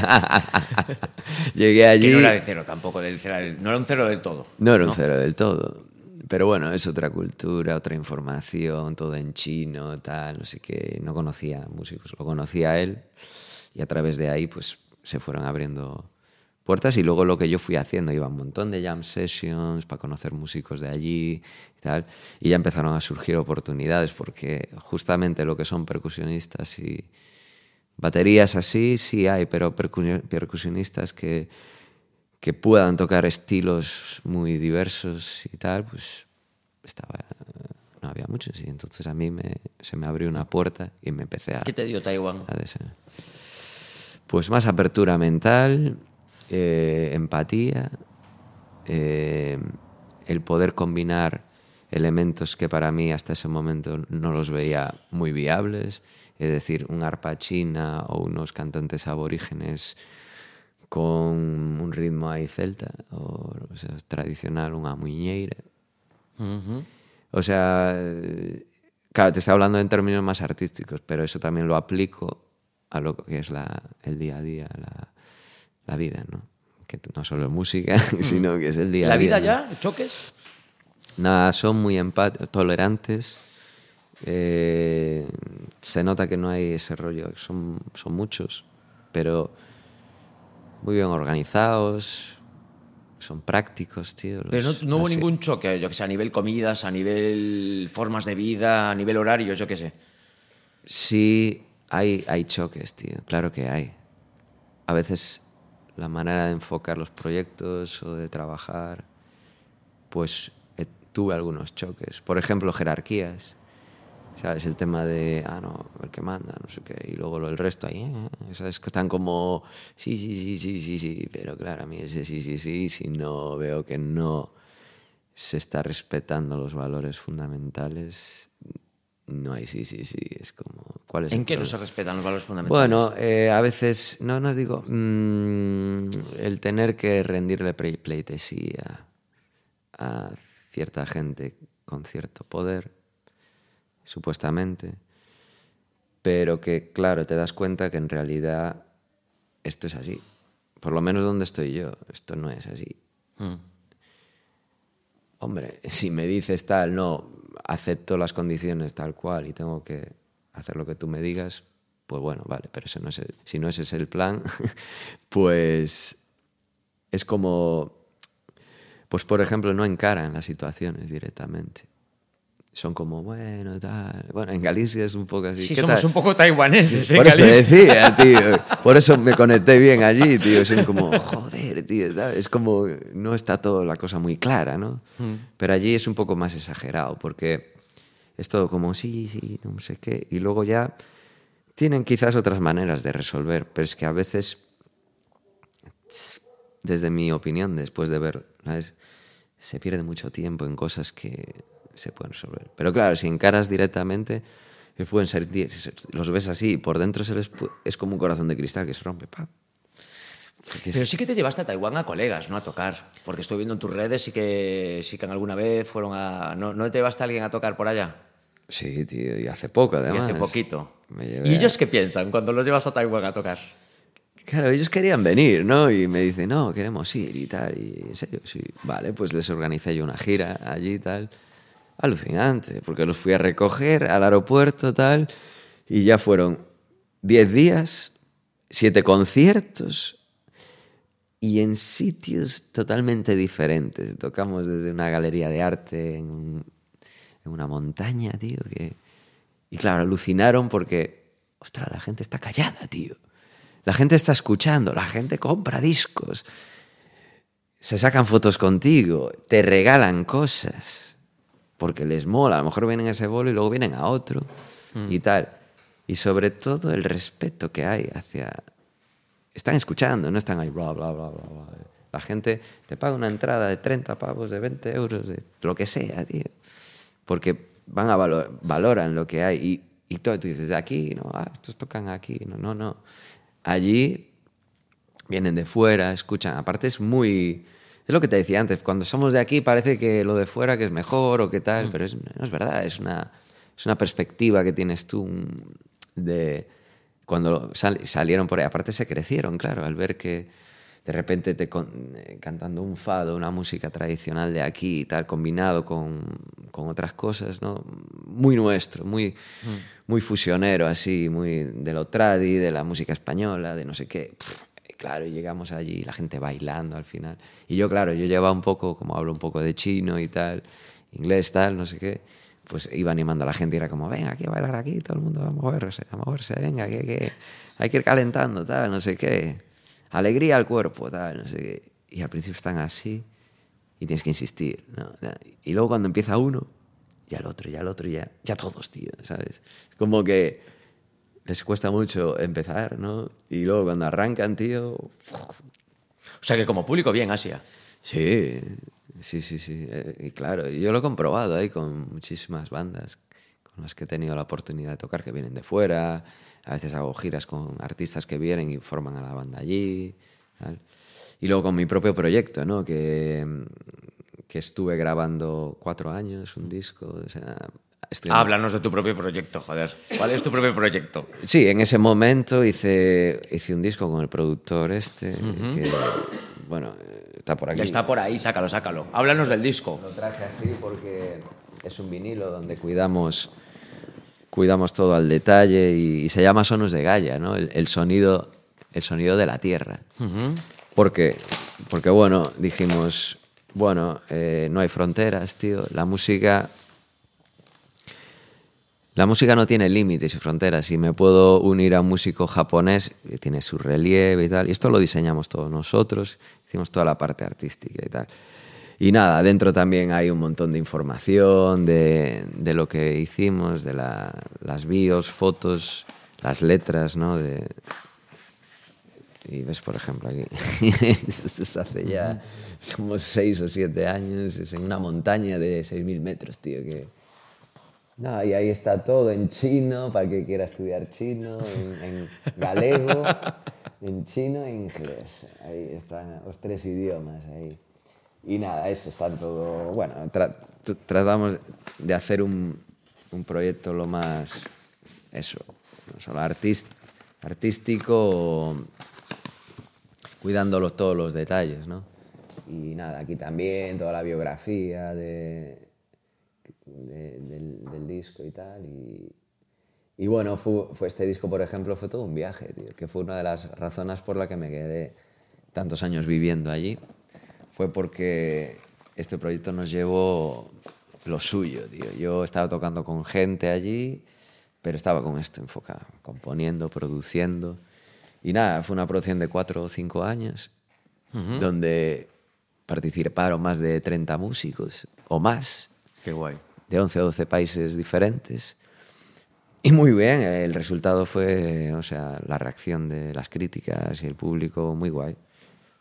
llegué allí... Que no era de cero tampoco, del cero- no era un cero del todo. No era un cero del todo. Pero bueno, es otra cultura, otra información, todo en chino, tal, no sé qué. No conocía músicos, lo conocía él. Y a través de ahí, pues se fueron abriendo puertas. Y luego lo que yo fui haciendo, iba a un montón de jam sessions para conocer músicos de allí y tal. Y ya empezaron a surgir oportunidades, porque justamente lo que son percusionistas y baterías así, sí hay, pero percu- percusionistas que que puedan tocar estilos muy diversos y tal, pues estaba no había muchos y entonces a mí me, se me abrió una puerta y me empecé a, ¿Qué te dio Taiwán? a Pues más apertura mental, eh, empatía, eh, el poder combinar elementos que para mí hasta ese momento no los veía muy viables, es decir, un arpa china o unos cantantes aborígenes con un ritmo ahí celta, o, o sea, tradicional, unha muñeira. O sea, claro, te estoy hablando en términos más artísticos, pero eso también lo aplico a lo que es la, el día a día, la, la vida, ¿no? Que no solo es música, sino que es el día a ¿La día. vida ¿no? ya? ¿Choques? Nada, son muy tolerantes. eh, se nota que no hay ese rollo, son, son muchos, pero muy bien organizados, son prácticos, tío. los- Pero no, no hubo ningún choque, yo que sé, a nivel comidas, a nivel formas de vida, a nivel horarios, yo qué sé. Sí, hay, hay choques, tío, claro que hay. A veces la manera de enfocar los proyectos o de trabajar, pues eh, tuve algunos choques. Por ejemplo, jerarquías. ¿Sabes? El tema de, ah, no, el que manda, no sé qué, y luego lo, el resto ahí, eh, ¿sabes? Que están como, sí, sí, sí, sí, sí, sí, pero claro, a mí ese sí, sí, sí, si no veo que no se está respetando los valores fundamentales, no hay sí, sí, sí, es como, ¿cuál es ¿En qué no se respetan los valores fundamentales? Bueno, eh, a veces, no, no os digo, mm, el tener que rendirle pleitesía a cierta gente con cierto poder, supuestamente, pero que, claro, te das cuenta que en realidad esto es así. Por lo menos donde estoy yo, esto no es así. Mm. Hombre, si me dices tal, no, acepto las condiciones tal cual y tengo que hacer lo que tú me digas, pues bueno, vale, pero ese no es el- si no ese es el plan, pues es como, pues por ejemplo, no encaran las situaciones directamente. Son como, bueno, tal. Bueno, en Galicia es un poco así. Sí, ¿Qué somos tal? un poco taiwaneses, ¿eh, Por eso Galicia? decía, tío. Por eso me conecté bien allí, tío. Son como, joder, tío. Es como, no está todo la cosa muy clara, ¿no? Pero allí es un poco más exagerado, porque es todo como, sí, sí, no sé qué. Y luego ya tienen quizás otras maneras de resolver, pero es que a veces, desde mi opinión, después de ver, ¿sabes? se pierde mucho tiempo en cosas que se pueden resolver. Pero claro, si encaras directamente, pueden ser, los ves así, y por dentro se les es como un corazón de cristal que se rompe. Pero sí que te llevaste a Taiwán a colegas, ¿no? A tocar. Porque estoy viendo en tus redes sí que, sí que alguna vez fueron a... ¿No, ¿no te llevaste a alguien a tocar por allá? Sí, tío, y hace poco Y además. hace poquito. ¿Y a- ellos qué piensan cuando los llevas a Taiwán a tocar? Claro, ellos querían venir, ¿no? Y me dicen, no, queremos ir y tal. Y en serio, sí. Vale, pues les organicé yo una gira allí y tal. Alucinante, porque los fui a recoger al aeropuerto tal. Y ya fueron 10 días, 7 conciertos y en sitios totalmente diferentes. Tocamos desde una galería de arte en, un- en una montaña, tío, que... Y claro, alucinaron porque, ostras, la gente está callada, tío. La gente está escuchando, la gente compra discos, se sacan fotos contigo, te regalan cosas, porque les mola. A lo mejor vienen a ese bolo y luego vienen a otro y tal. Y sobre todo el respeto que hay hacia... Están escuchando, no están ahí, bla, bla, bla, bla, bla. La gente te paga una entrada de 30 pavos, de 20 euros, de lo que sea, tío. Porque van a valor, valoran lo que hay. Y, y todo, tú dices, de aquí, no, ah, estos tocan aquí, no, no, no. Allí vienen de fuera, escuchan. Aparte es muy... Es lo que te decía antes, cuando somos de aquí parece que lo de fuera que es mejor o qué tal, pero es, no es verdad, es una, es una perspectiva que tienes tú de cuando sal- salieron por ahí. Aparte se crecieron, claro, al ver que de repente te con- eh, cantando un fado, una música tradicional de aquí y tal, combinado con, con otras cosas, ¿no? Muy nuestro, muy, muy fusionero, así, muy de lo tradi, de la música española, de no sé qué. Pff, claro, llegamos allí, la gente bailando al final. Y yo, claro, yo llevaba un poco, como hablo un poco de chino y tal, inglés, tal, no sé qué, pues iba animando a la gente y era como, venga, aquí a bailar aquí, todo el mundo va a moverse, a moverse, venga, que, que hay que ir calentando, tal, no sé qué. Alegría al cuerpo, tal, no sé qué. Y al principio están así y tienes que insistir, ¿no? Y luego cuando empieza uno, ya el otro, ya el otro, ya, ya todos, tío, ¿sabes? Es como que les cuesta mucho empezar, ¿no? Y luego cuando arrancan, tío, O sea que como público, bien, Asia. Sí, sí, sí, sí. Eh, Y claro, yo lo he comprobado ahí con muchísimas bandas con las que he tenido la oportunidad de tocar que vienen de fuera. A veces hago giras con artistas que vienen y forman a la banda allí. tal. Y luego con mi propio proyecto, ¿no? Que, que estuve grabando cuatro años, un disco. O sea, estoy- Háblanos de tu propio proyecto, joder. ¿Cuál es tu propio proyecto? Sí, en ese momento hice, hice un disco con el productor este, que, bueno, está por aquí. Está por ahí, sácalo, sácalo. Háblanos del disco. Lo traje así porque es un vinilo donde cuidamos, cuidamos todo al detalle y, y se llama Sonos de Gaia, ¿no? El, el sonido, el sonido de la tierra. Porque, porque bueno, dijimos, bueno, eh, no hay fronteras, tío. La música, la música no tiene límites y fronteras. Y me puedo unir a un músico japonés que tiene su relieve y tal. Y esto lo diseñamos todos nosotros. Hicimos toda la parte artística y tal. Y nada, dentro también hay un montón de información de, de lo que hicimos, de la- las bios, fotos, las letras, ¿no? De, y ves, por ejemplo, aquí, esto es hace ya, somos seis o siete años, es en una montaña de 6.000 metros, tío, que... No, y ahí está todo en chino, para que quiera estudiar chino, en, en galego, en chino e inglés. Ahí están los tres idiomas ahí. Y nada, eso está todo... Bueno, tra- tratamos de hacer un, un proyecto lo más... Eso, no solo artístico, cuidándolo todos los detalles, ¿no? Y nada, aquí también toda la biografía de, de- del, del disco y tal. Y, y bueno, fue, fue este disco, por ejemplo, fue todo un viaje, tío, que fue una de las razones por la que me quedé tantos años viviendo allí. Fue porque este proyecto nos llevó lo suyo, tío. Yo estaba tocando con gente allí, pero estaba con esto enfocado, componiendo, produciendo. Y nada, fue una producción de cuatro o cinco años, donde participaron más de 30 músicos o más Qué guay. De 11 o 12 países diferentes. Y muy bien, el resultado fue, o sea, la reacción de las críticas y el público muy guay.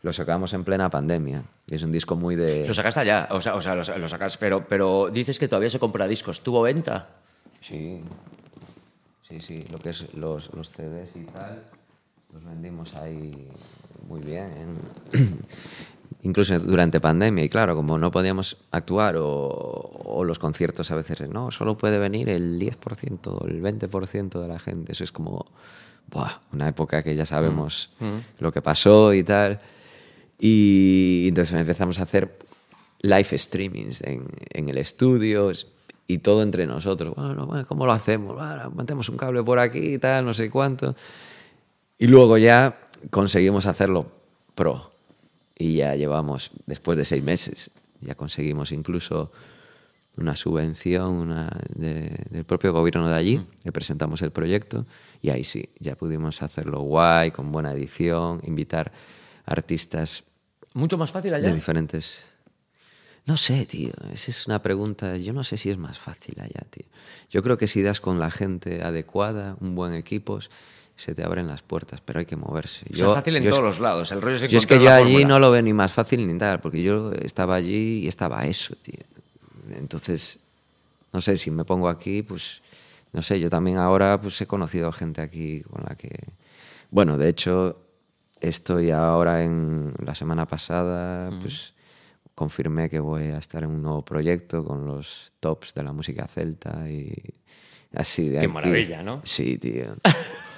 Lo sacamos en plena pandemia. Es un disco muy de... Lo sacaste allá, o sea, o sea lo, sacas, pero, pero dices que todavía se compra discos. ¿Tuvo venta? Sí, sí, sí, lo que es los, los CDs y tal. los vendimos ahí muy bien. Incluso durante pandemia, y claro, como no podíamos actuar o, o los conciertos a veces, no, solo puede venir el 10% o el 20% de la gente. Eso es como buah, una época que ya sabemos lo que pasó y tal. Y entonces empezamos a hacer live streamings en, en el estudio y todo entre nosotros. Bueno, bueno, ¿cómo lo hacemos? Bueno, metemos un cable por aquí y tal, no sé cuánto. Y luego ya conseguimos hacerlo pro. Y ya llevamos, después de seis meses, ya conseguimos incluso una subvención una de- del propio gobierno de allí, le presentamos el proyecto y ahí sí, ya pudimos hacerlo guay, con buena edición, invitar artistas Mucho más fácil allá. de diferentes... No sé, tío, esa es una pregunta, yo no sé si es más fácil allá, tío. Yo creo que si das con la gente adecuada, un buen equipo, se te abren las puertas, pero hay que moverse. O sea, es fácil en yo es- todos los lados. El rollo es yo es que yo allí no lo veo ni más fácil ni tal, porque yo estaba allí y estaba eso, tío. Entonces, no sé, si me pongo aquí, pues, no sé, yo también ahora pues he conocido gente aquí con la que... Bueno, de hecho, estoy ahora en la semana pasada, pues confirmé que voy a estar en un nuevo proyecto con los tops de la música celta y así de Qué aquí. maravilla, ¿no? Sí, tío.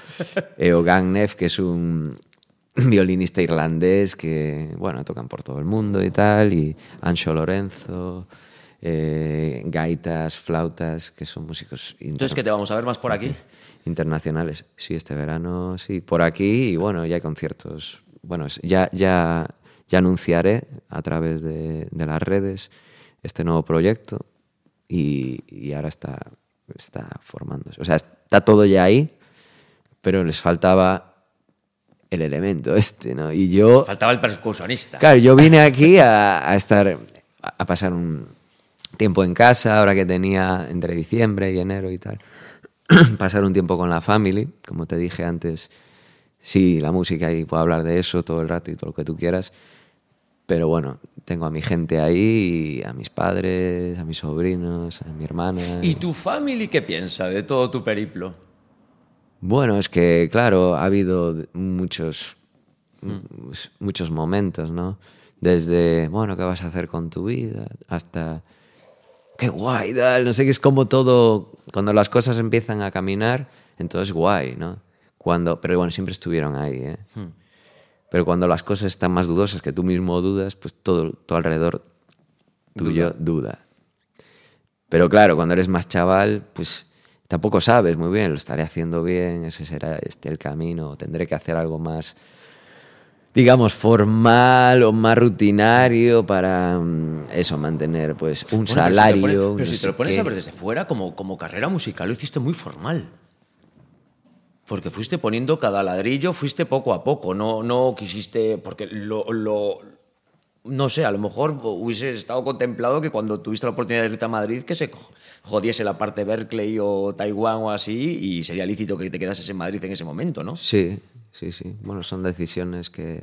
Eo Gagnef, que es un violinista irlandés que, bueno, tocan por todo el mundo y tal, y Ancho Lorenzo, eh, gaitas, flautas, que son músicos Entonces, que te vamos a ver más por aquí. internacionales. Sí, este verano, sí, por aquí, y bueno, ya hay conciertos. Bueno, ya, ya, ya anunciaré a través de, de las redes este nuevo proyecto y, y ahora está, está formándose. O sea, está todo ya ahí, pero les faltaba el elemento este, ¿no? Y yo... Faltaba el percusionista. Claro, yo vine aquí a, a estar, a, pasar un tiempo en casa, ahora que tenía entre diciembre y enero y tal, pasar un tiempo con la family, como te dije antes, sí, la música y puedo hablar de eso todo el rato y todo lo que tú quieras, pero bueno, tengo a mi gente ahí, y a mis padres, a mis sobrinos, a mi hermana. ¿Y tu family qué piensa de todo tu periplo? Bueno, es que, claro, ha habido muchos, muchos momentos, ¿no? Desde, bueno, ¿qué vas a hacer con tu vida? Hasta, qué guay, tal. No sé, que es como todo, cuando las cosas empiezan a caminar, entonces guay, ¿no? Cuando, pero bueno, siempre estuvieron ahí, ¿eh? Pero cuando las cosas están más dudosas, que tú mismo dudas, pues todo tu alrededor tuyo duda. Pero claro, cuando eres más chaval, pues tampoco sabes muy bien, lo estaré haciendo bien, ese será este el camino, tendré que hacer algo más, digamos, formal o más rutinario para mm, eso, mantener pues un Bueno, pero si te lo salario. no pero si te lo pones qué. a ver desde fuera, como, como carrera musical, lo hiciste muy formal. Porque fuiste poniendo cada ladrillo, fuiste poco a poco, no, no quisiste, porque lo, lo- no sé, a lo mejor hubiese estado contemplado que cuando tuviste la oportunidad de irte a Madrid que se jodiese la parte Berkeley o Taiwán o así y sería lícito que te quedases en Madrid en ese momento, ¿no? Sí, sí, sí. Bueno, son decisiones que,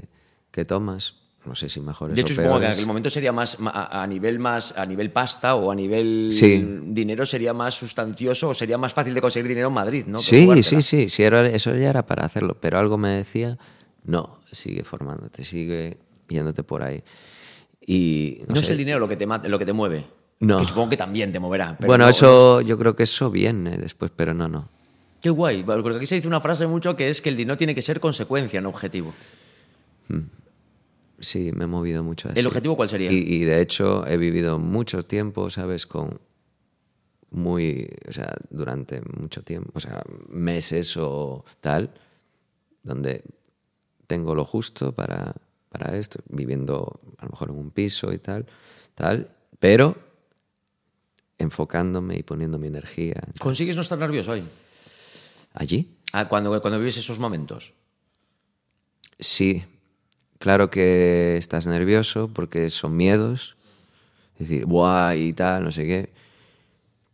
que tomas. No sé si mejores De hecho, o supongo que en aquel momento sería más a nivel más a nivel pasta o a nivel Sí. dinero sería más sustancioso o sería más fácil de conseguir dinero en Madrid, ¿no? Que Sí, sí, sí, sí, era- eso ya era para hacerlo, pero algo me decía, no, sigue formándote, sigue yéndote por ahí. Y No, no, es sé, el dinero lo que te lo que te mueve. No. Que supongo que también te moverá. pero bueno, no- eso yo creo que eso viene después, pero no, no. Qué guay. Porque aquí se dice una frase mucho que es que el dinero tiene que ser consecuencia, no objetivo. Sí, me he movido mucho así. ¿El objetivo cuál sería? Y, y, de hecho he vivido mucho tiempo, ¿sabes? Con muy, o sea, durante mucho tiempo, o sea, meses o tal, donde tengo lo justo para, para esto, viviendo a lo mejor en un piso y tal, tal, pero enfocándome y poniendo mi energía ¿Consigues no estar nervioso hoy? allí. Ah, cuando, cuando vives esos momentos. Sí, claro que estás nervioso porque son miedos, decir, guay y tal, no sé qué,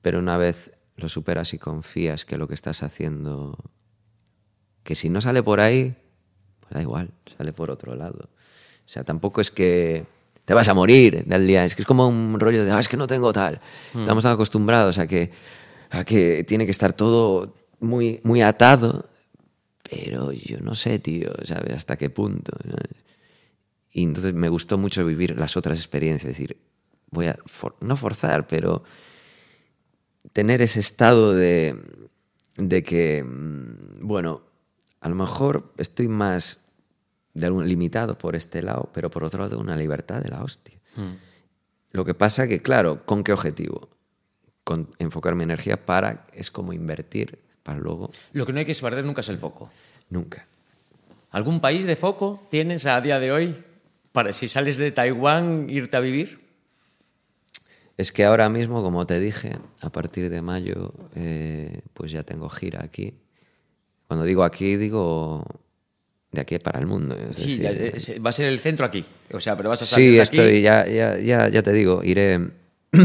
pero una vez lo superas y confías que lo que estás haciendo, que si no sale por ahí, pues da igual, sale por otro lado. O sea, tampoco es que te vas a morir del día, es que es como un rollo de, ah, es que no tengo tal. Estamos tan acostumbrados a que, a que tiene que estar todo muy, muy atado pero yo no sé, tío, ¿sabes? Hasta qué punto. ¿no? Y entonces me gustó mucho vivir las otras experiencias, es decir, voy a, for- no forzar, pero tener ese estado de, de que, mm, bueno, a lo mejor estoy más de algún, limitado por este lado, pero por otro lado una libertad de la hostia. Lo que pasa que, claro, ¿con qué objetivo? Con enfocar mi energía para, es como invertir para luego, Lo que no hay que perder nunca es el foco. nunca. ¿Algún país de foco tienes a día de hoy para si sales de Taiwán irte a vivir? Es que ahora mismo, como te dije, a partir de mayo, eh, pues ya tengo gira aquí. Cuando digo aquí, digo de aquí para el mundo. Sí, decir, eh, va a ser el centro aquí. O sea, pero vas a salir Sí, de aquí. estoy, ya, ya, ya, ya te digo, iré,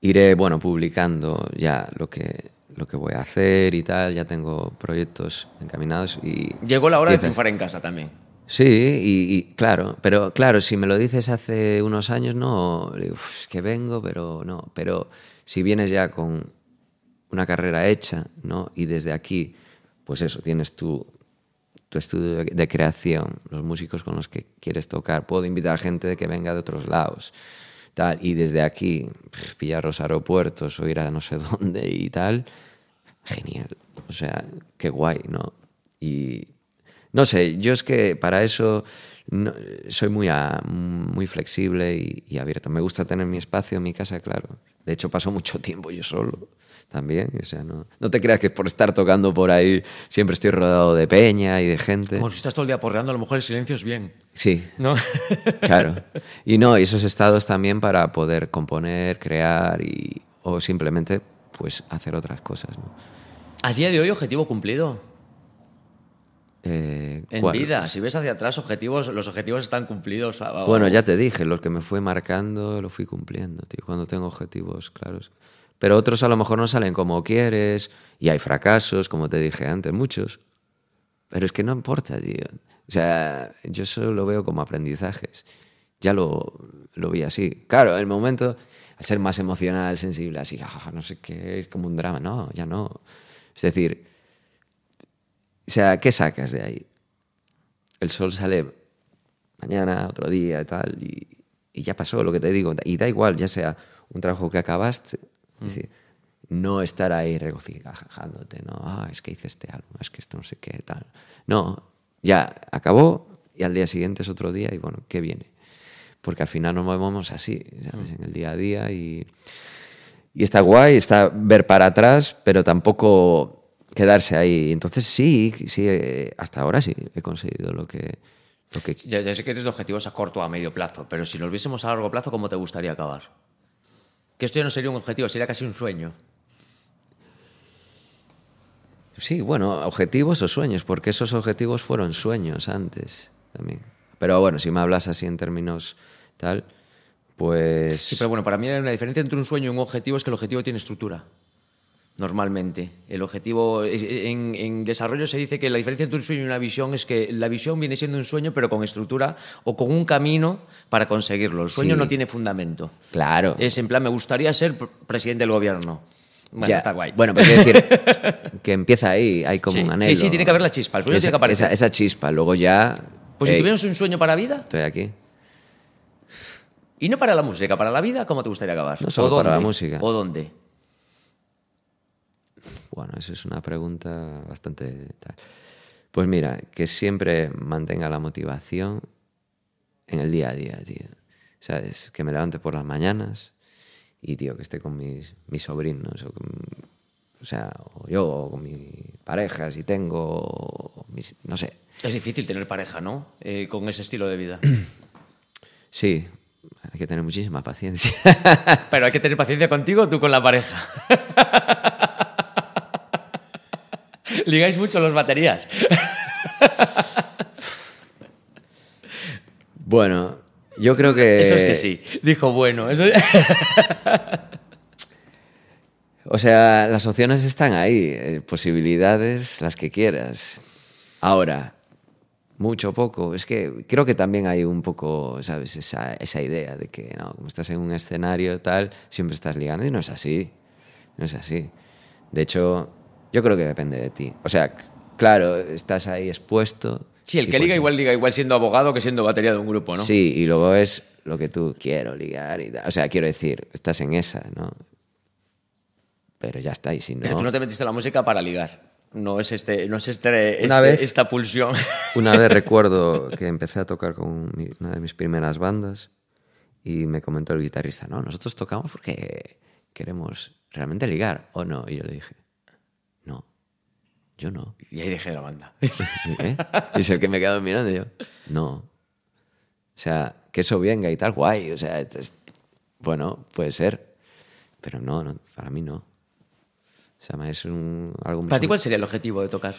iré, bueno, publicando ya lo que, lo que voy a hacer y tal, ya tengo proyectos encaminados y... Llegó la hora de triunfar en casa también. Sí, y, y claro, pero claro, si me lo dices hace unos años, no, "Uf, es que vengo, pero no, pero si vienes ya con una carrera hecha, ¿no? Y desde aquí, pues eso, tienes tu, tu estudio de, creación, los músicos con los que quieres tocar, puedo invitar gente que venga de otros lados, tal, y desde aquí, pff, pillar los aeropuertos o ir a no sé dónde y tal, genial, o sea, qué guay, ¿no? Y no sé, yo es que para eso no- soy muy, a- muy flexible y, y abierto. Me gusta tener mi espacio mi casa, claro. De hecho, paso mucho tiempo yo solo también. O sea, no, no te creas que por estar tocando por ahí siempre estoy rodeado de peña y de gente. Como si estás todo el día porreando, a lo mejor el silencio es bien. Sí, ¿No? claro. Y no, y esos estados también para poder componer, crear y, o simplemente pues hacer otras cosas. ¿no? a día de hoy, objetivo cumplido. Eh, En ¿cuál? vida, si ves hacia atrás, objetivos, los objetivos están cumplidos. Ah, Bueno, ya te dije, los que me fui marcando lo fui cumpliendo, tío, cuando tengo objetivos claros. Pero otros a lo mejor no salen como quieres y hay fracasos, como te dije antes, muchos. Pero es que no importa, tío. O sea, yo solo lo veo como aprendizajes. Ya lo, lo vi así. Claro, el momento, al ser más emocional, sensible, así, ah, no sé qué, es como un drama. No, ya no. Es decir, o sea, ¿qué sacas de ahí? El sol sale mañana, otro día y tal, y ya pasó lo que te digo. Y da igual, ya sea un trabajo que acabaste, es decir, no estar ahí regocijándote, no, ah, es que hice este álbum, es que esto no sé qué, tal. No, ya acabó y al día siguiente es otro día y bueno, ¿qué viene? Porque al final nos movemos así, ¿sabes? En el día a día y, y está guay, está ver para atrás, pero tampoco quedarse ahí. Entonces sí, sí, hasta ahora sí he conseguido lo que... Lo que Ya, ya sé que eres de objetivos a corto o a medio plazo, pero si los viésemos a largo plazo, ¿cómo te gustaría acabar? Que esto ya no sería un objetivo, sería casi un sueño. Sí, bueno, objetivos o sueños, porque esos objetivos fueron sueños antes también. Pero bueno, si me hablas así en términos tal, pues... Sí, pero bueno, para mí la diferencia entre un sueño y un objetivo es que el objetivo tiene estructura. Normalmente. El objetivo. En, en desarrollo se dice que la diferencia entre un sueño y una visión es que la visión viene siendo un sueño, pero con estructura o con un camino para conseguirlo. El sueño Sí. no tiene fundamento. Claro. Es en plan, me gustaría ser pr- presidente del gobierno. Bueno, Ya. está guay. Bueno, pero quiero decir que empieza ahí, hay como Sí, un sí, anhelo. sí, tiene que haber la chispa, el sueño esa, tiene que aparecer. Esa, esa chispa, luego ya... pues si ey, tuvieras un sueño para vida, Estoy aquí. y no para la música, para la vida, ¿cómo te gustaría acabar? No solo ¿O para la música. ¿O dónde? Bueno, eso es una pregunta bastante tal. Pues mira, que siempre mantenga la motivación en el día a día, tío. ¿Sabes? Que me levante por las mañanas y, tío, que esté con mis, mis sobrinos. O, con- o sea, o yo, o con mi pareja, si tengo, o mis- no sé. Es difícil tener pareja, ¿no? Eh, con ese estilo de vida. Sí, hay que tener muchísima paciencia. Pero hay que tener paciencia contigo o tú con la pareja. Ligáis mucho los baterías. bueno, yo creo que... Eso es que sí. Dijo, bueno, eso... O sea, las opciones están ahí, eh, posibilidades las que quieras. Ahora, mucho o poco, es que creo que también hay un poco, ¿sabes? Esa, esa idea de que, no, como estás en un escenario tal, siempre estás ligando y no es así, no es así. De hecho, Yo creo que depende de ti. O sea, claro, estás ahí expuesto. Sí, el que pues- liga igual liga igual siendo abogado que siendo batería de un grupo, ¿no? Sí, y luego es lo que tú quiero ligar y tal. O sea, quiero decir, estás en esa, ¿no? Pero ya está, y si no... Pero tú no te metiste en la música para ligar. No es este, no es este, Una este- vez- esta pulsión. Una vez recuerdo que empecé a tocar con una de mis primeras bandas y me comentó el guitarrista, no, nosotros tocamos porque queremos realmente ligar, ¿o no? Y yo le dije, yo no. Y ahí dejé la banda. ¿Eh? Y es el que me quedado mirando y yo, no. O sea, que eso venga y tal, guay. O sea, es- bueno, puede ser, pero no, no, para mí no. O sea, es un, algo ¿Para ti cuál sería el objetivo de tocar?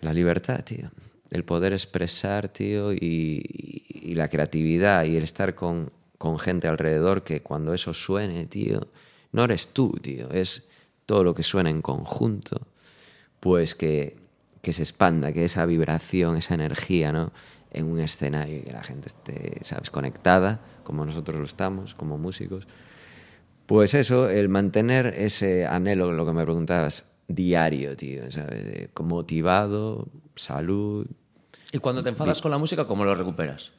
La libertad, tío. El poder expresar, tío, y, y- y la creatividad y el estar con, con gente alrededor que cuando eso suene, tío, no eres tú, tío, es todo lo que suena en conjunto, pues que, que se expanda, que esa vibración, esa energía, ¿no? En un escenario y que la gente esté, ¿sabes?, conectada, como nosotros lo estamos, como músicos. Pues eso, el mantener ese anhelo, lo que me preguntabas, diario, tío, ¿sabes? Motivado, salud. Y cuando te enfadas con la música, ¿cómo lo recuperas?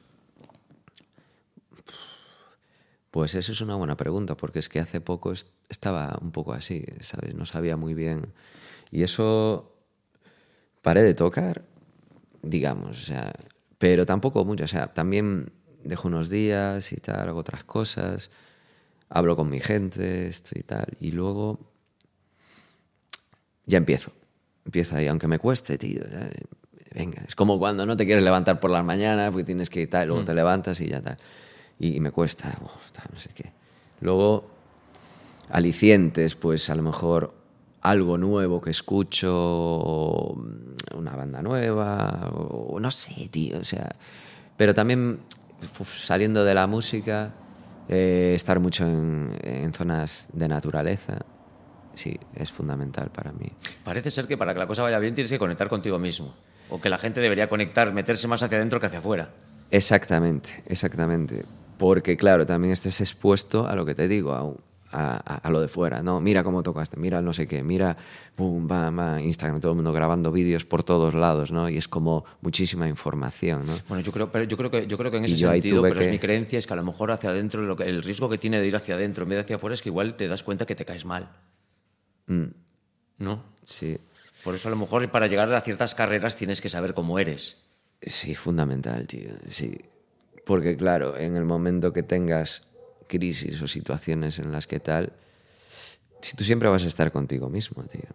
Pues eso es una buena pregunta, porque es que hace poco est- estaba un poco así, ¿sabes? No sabía muy bien. Y eso paré de tocar, digamos, o sea, pero tampoco mucho, o sea, también dejo unos días y tal, hago otras cosas, hablo con mi gente, esto y tal, y luego ya empiezo. Empiezo ahí, aunque me cueste, tío. Venga, es como cuando no te quieres levantar por las mañanas porque tienes que ir tal, luego te levantas y ya tal. Y, y me cuesta, uf, tal, no sé qué. Luego, alicientes, pues a lo mejor algo nuevo que escucho, una banda nueva, o no sé, tío, o sea. Pero también saliendo de la música, eh, estar mucho en, en zonas de naturaleza, sí, es fundamental para mí. Parece ser que para que la cosa vaya bien tienes que conectar contigo mismo. O que la gente debería conectar, meterse más hacia adentro que hacia afuera. Exactamente, exactamente. Porque, claro, también estés expuesto a lo que te digo, a, un- a- a- a lo de fuera, ¿no? Mira cómo tocaste, mira no sé qué, mira, boom, bam, bam, Instagram, todo el mundo grabando vídeos por todos lados, ¿no? Y es como muchísima información, ¿no? Bueno, yo creo, pero yo creo que yo creo que en ese sentido, pero es que- mi creencia es que a lo mejor hacia adentro lo que- el riesgo que tiene de ir hacia adentro en vez de hacia afuera es que igual te das cuenta que te caes mal. Mm, ¿No? sí, Por eso a lo mejor para llegar a ciertas carreras tienes que saber cómo eres. sí, fundamental, tío, sí. Porque, claro, en el momento que tengas crisis o situaciones en las que tal, si tú siempre vas a estar contigo mismo, tío.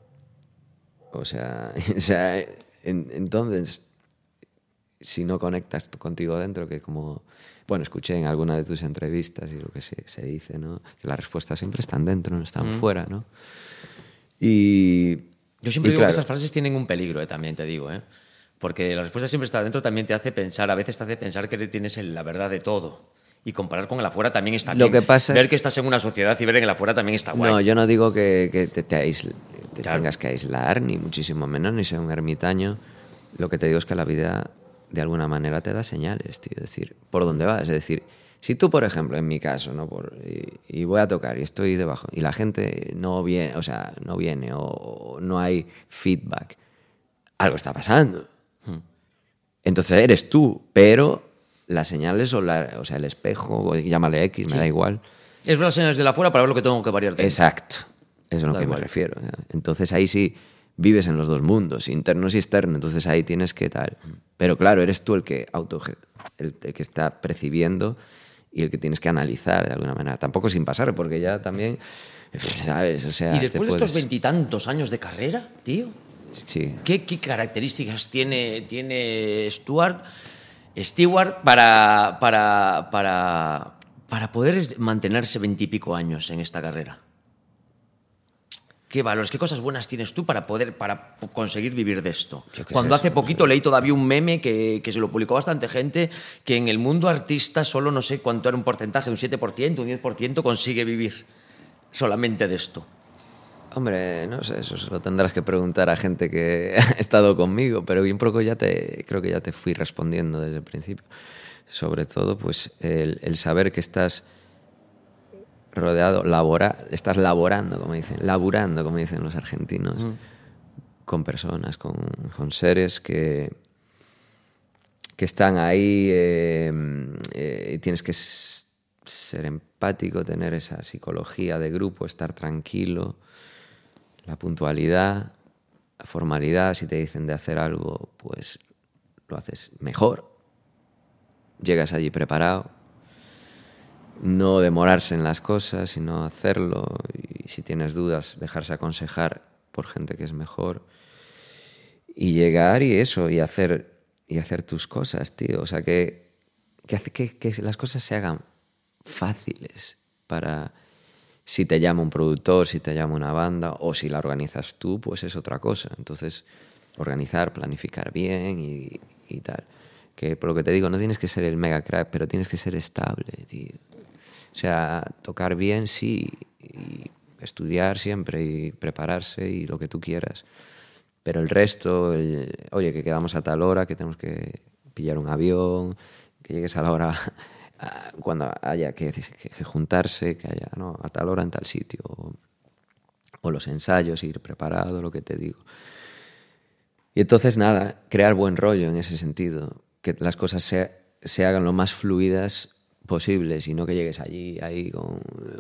O sea, o sea en- entonces, si no conectas contigo dentro, que como, bueno, escuché en alguna de tus entrevistas y lo que se, se dice, ¿no? Que las respuestas siempre están dentro, no están fuera, ¿no? Y... Yo siempre y digo claro, que esas frases tienen un peligro, eh, también te digo, ¿eh? Porque la respuesta siempre está adentro, también te hace pensar, a veces te hace pensar que tienes la verdad de todo. Y comparar con el afuera también está Lo bien. que pasa- Ver que estás en una sociedad y ver en el afuera también está guay. No, yo no digo que, que te, te te Claro. tengas que aislar, ni muchísimo menos, ni ser un ermitaño. Lo que te digo es que la vida, de alguna manera, te da señales, tío. Es decir, por dónde vas. Es decir, si tú, por ejemplo, en mi caso, ¿no? Por, y, y voy a tocar y estoy debajo, y la gente no viene, o sea, no viene, o, o no hay feedback, algo está pasando. Entonces eres tú, pero las señales o, la- o sea, el espejo, llámale X, me da igual. Es ver las señales de la afuera para ver lo que tengo que variar. Exacto, eso es a lo que igual. me refiero. Entonces ahí sí vives en los dos mundos, internos y externos, entonces ahí tienes que tal. Pero claro, eres tú el que auto el, el que está percibiendo y el que tienes que analizar de alguna manera. Tampoco sin pasar, porque ya también, ¿sabes? O sea, Y después de estos puedes- veintitantos años de carrera, tío, Sí. ¿qué, qué características tiene, tiene Stuart, Stewart para, para, para, para poder mantenerse veintipico años en esta carrera? ¿Qué valores, qué cosas buenas tienes tú para poder para conseguir vivir de esto? Cuando hace poquito leí todavía un meme que, que se lo publicó bastante gente, que en el mundo artista solo no sé cuánto era un porcentaje, un 7%, un 10% consigue vivir solamente de esto. Hombre, no sé, eso se lo tendrás que preguntar a gente que ha estado conmigo, pero bien poco ya te, creo que ya te fui respondiendo desde el principio. Sobre todo, pues, el, el saber que estás rodeado, labora, estás laborando, como dicen, laburando, como dicen los argentinos, con personas, con, con seres que, que están ahí eh, eh, y tienes que ser empático, tener esa psicología de grupo, estar tranquilo, la puntualidad, la formalidad, si te dicen de hacer algo, pues lo haces mejor, llegas allí preparado, no demorarse en las cosas, sino hacerlo. Y si tienes dudas, dejarse aconsejar por gente que es mejor. Y llegar y eso, y hacer y hacer tus cosas, tío. O sea, que, que que las cosas se hagan fáciles para si te llama un productor, si te llama una banda o si la organizas tú, pues es otra cosa. Entonces, organizar, planificar bien y, y tal. Que por lo que te digo, no tienes que ser el mega crack, pero tienes que ser estable, tío. O sea, tocar bien, sí, y estudiar siempre y prepararse y lo que tú quieras. Pero el resto, oye, que quedamos a tal hora, que tenemos que pillar un avión, que llegues a la hora cuando haya que, juntarse, que haya ¿no? a tal hora en tal sitio, o, los ensayos, ir preparado, lo que te digo. Y entonces nada, crear buen rollo en ese sentido, que las cosas se, se hagan lo más fluidas posibles y no que llegues allí ahí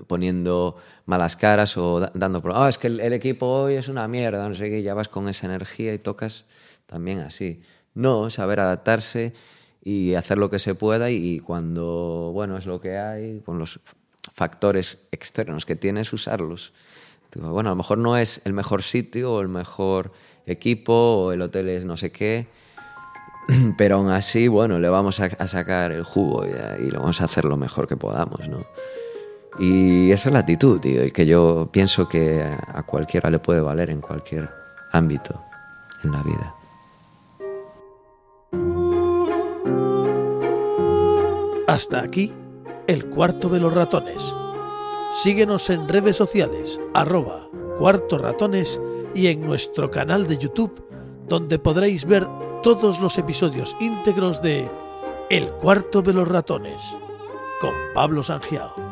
poniendo malas caras o dando oh, es que el, el, equipo hoy es una mierda, no sé qué, ya vas con esa energía y tocas también así. No, saber adaptarse y hacer lo que se pueda y, cuando, bueno, es lo que hay, con los factores externos que tienes, usarlos. Bueno, a lo mejor no es el mejor sitio o el mejor equipo o el hotel es no sé qué, pero aún así, bueno, le vamos a, a sacar el jugo y, y, lo vamos a hacer lo mejor que podamos, ¿no? Y esa es la actitud, tío, y que yo pienso que a cualquiera le puede valer en cualquier ámbito en la vida. Hasta aquí el cuarto de los ratones. Síguenos en redes sociales, arroba cuarto ratones y en nuestro canal de YouTube, donde podréis ver todos los episodios íntegros de El cuarto de los ratones con Pablo Sangiao.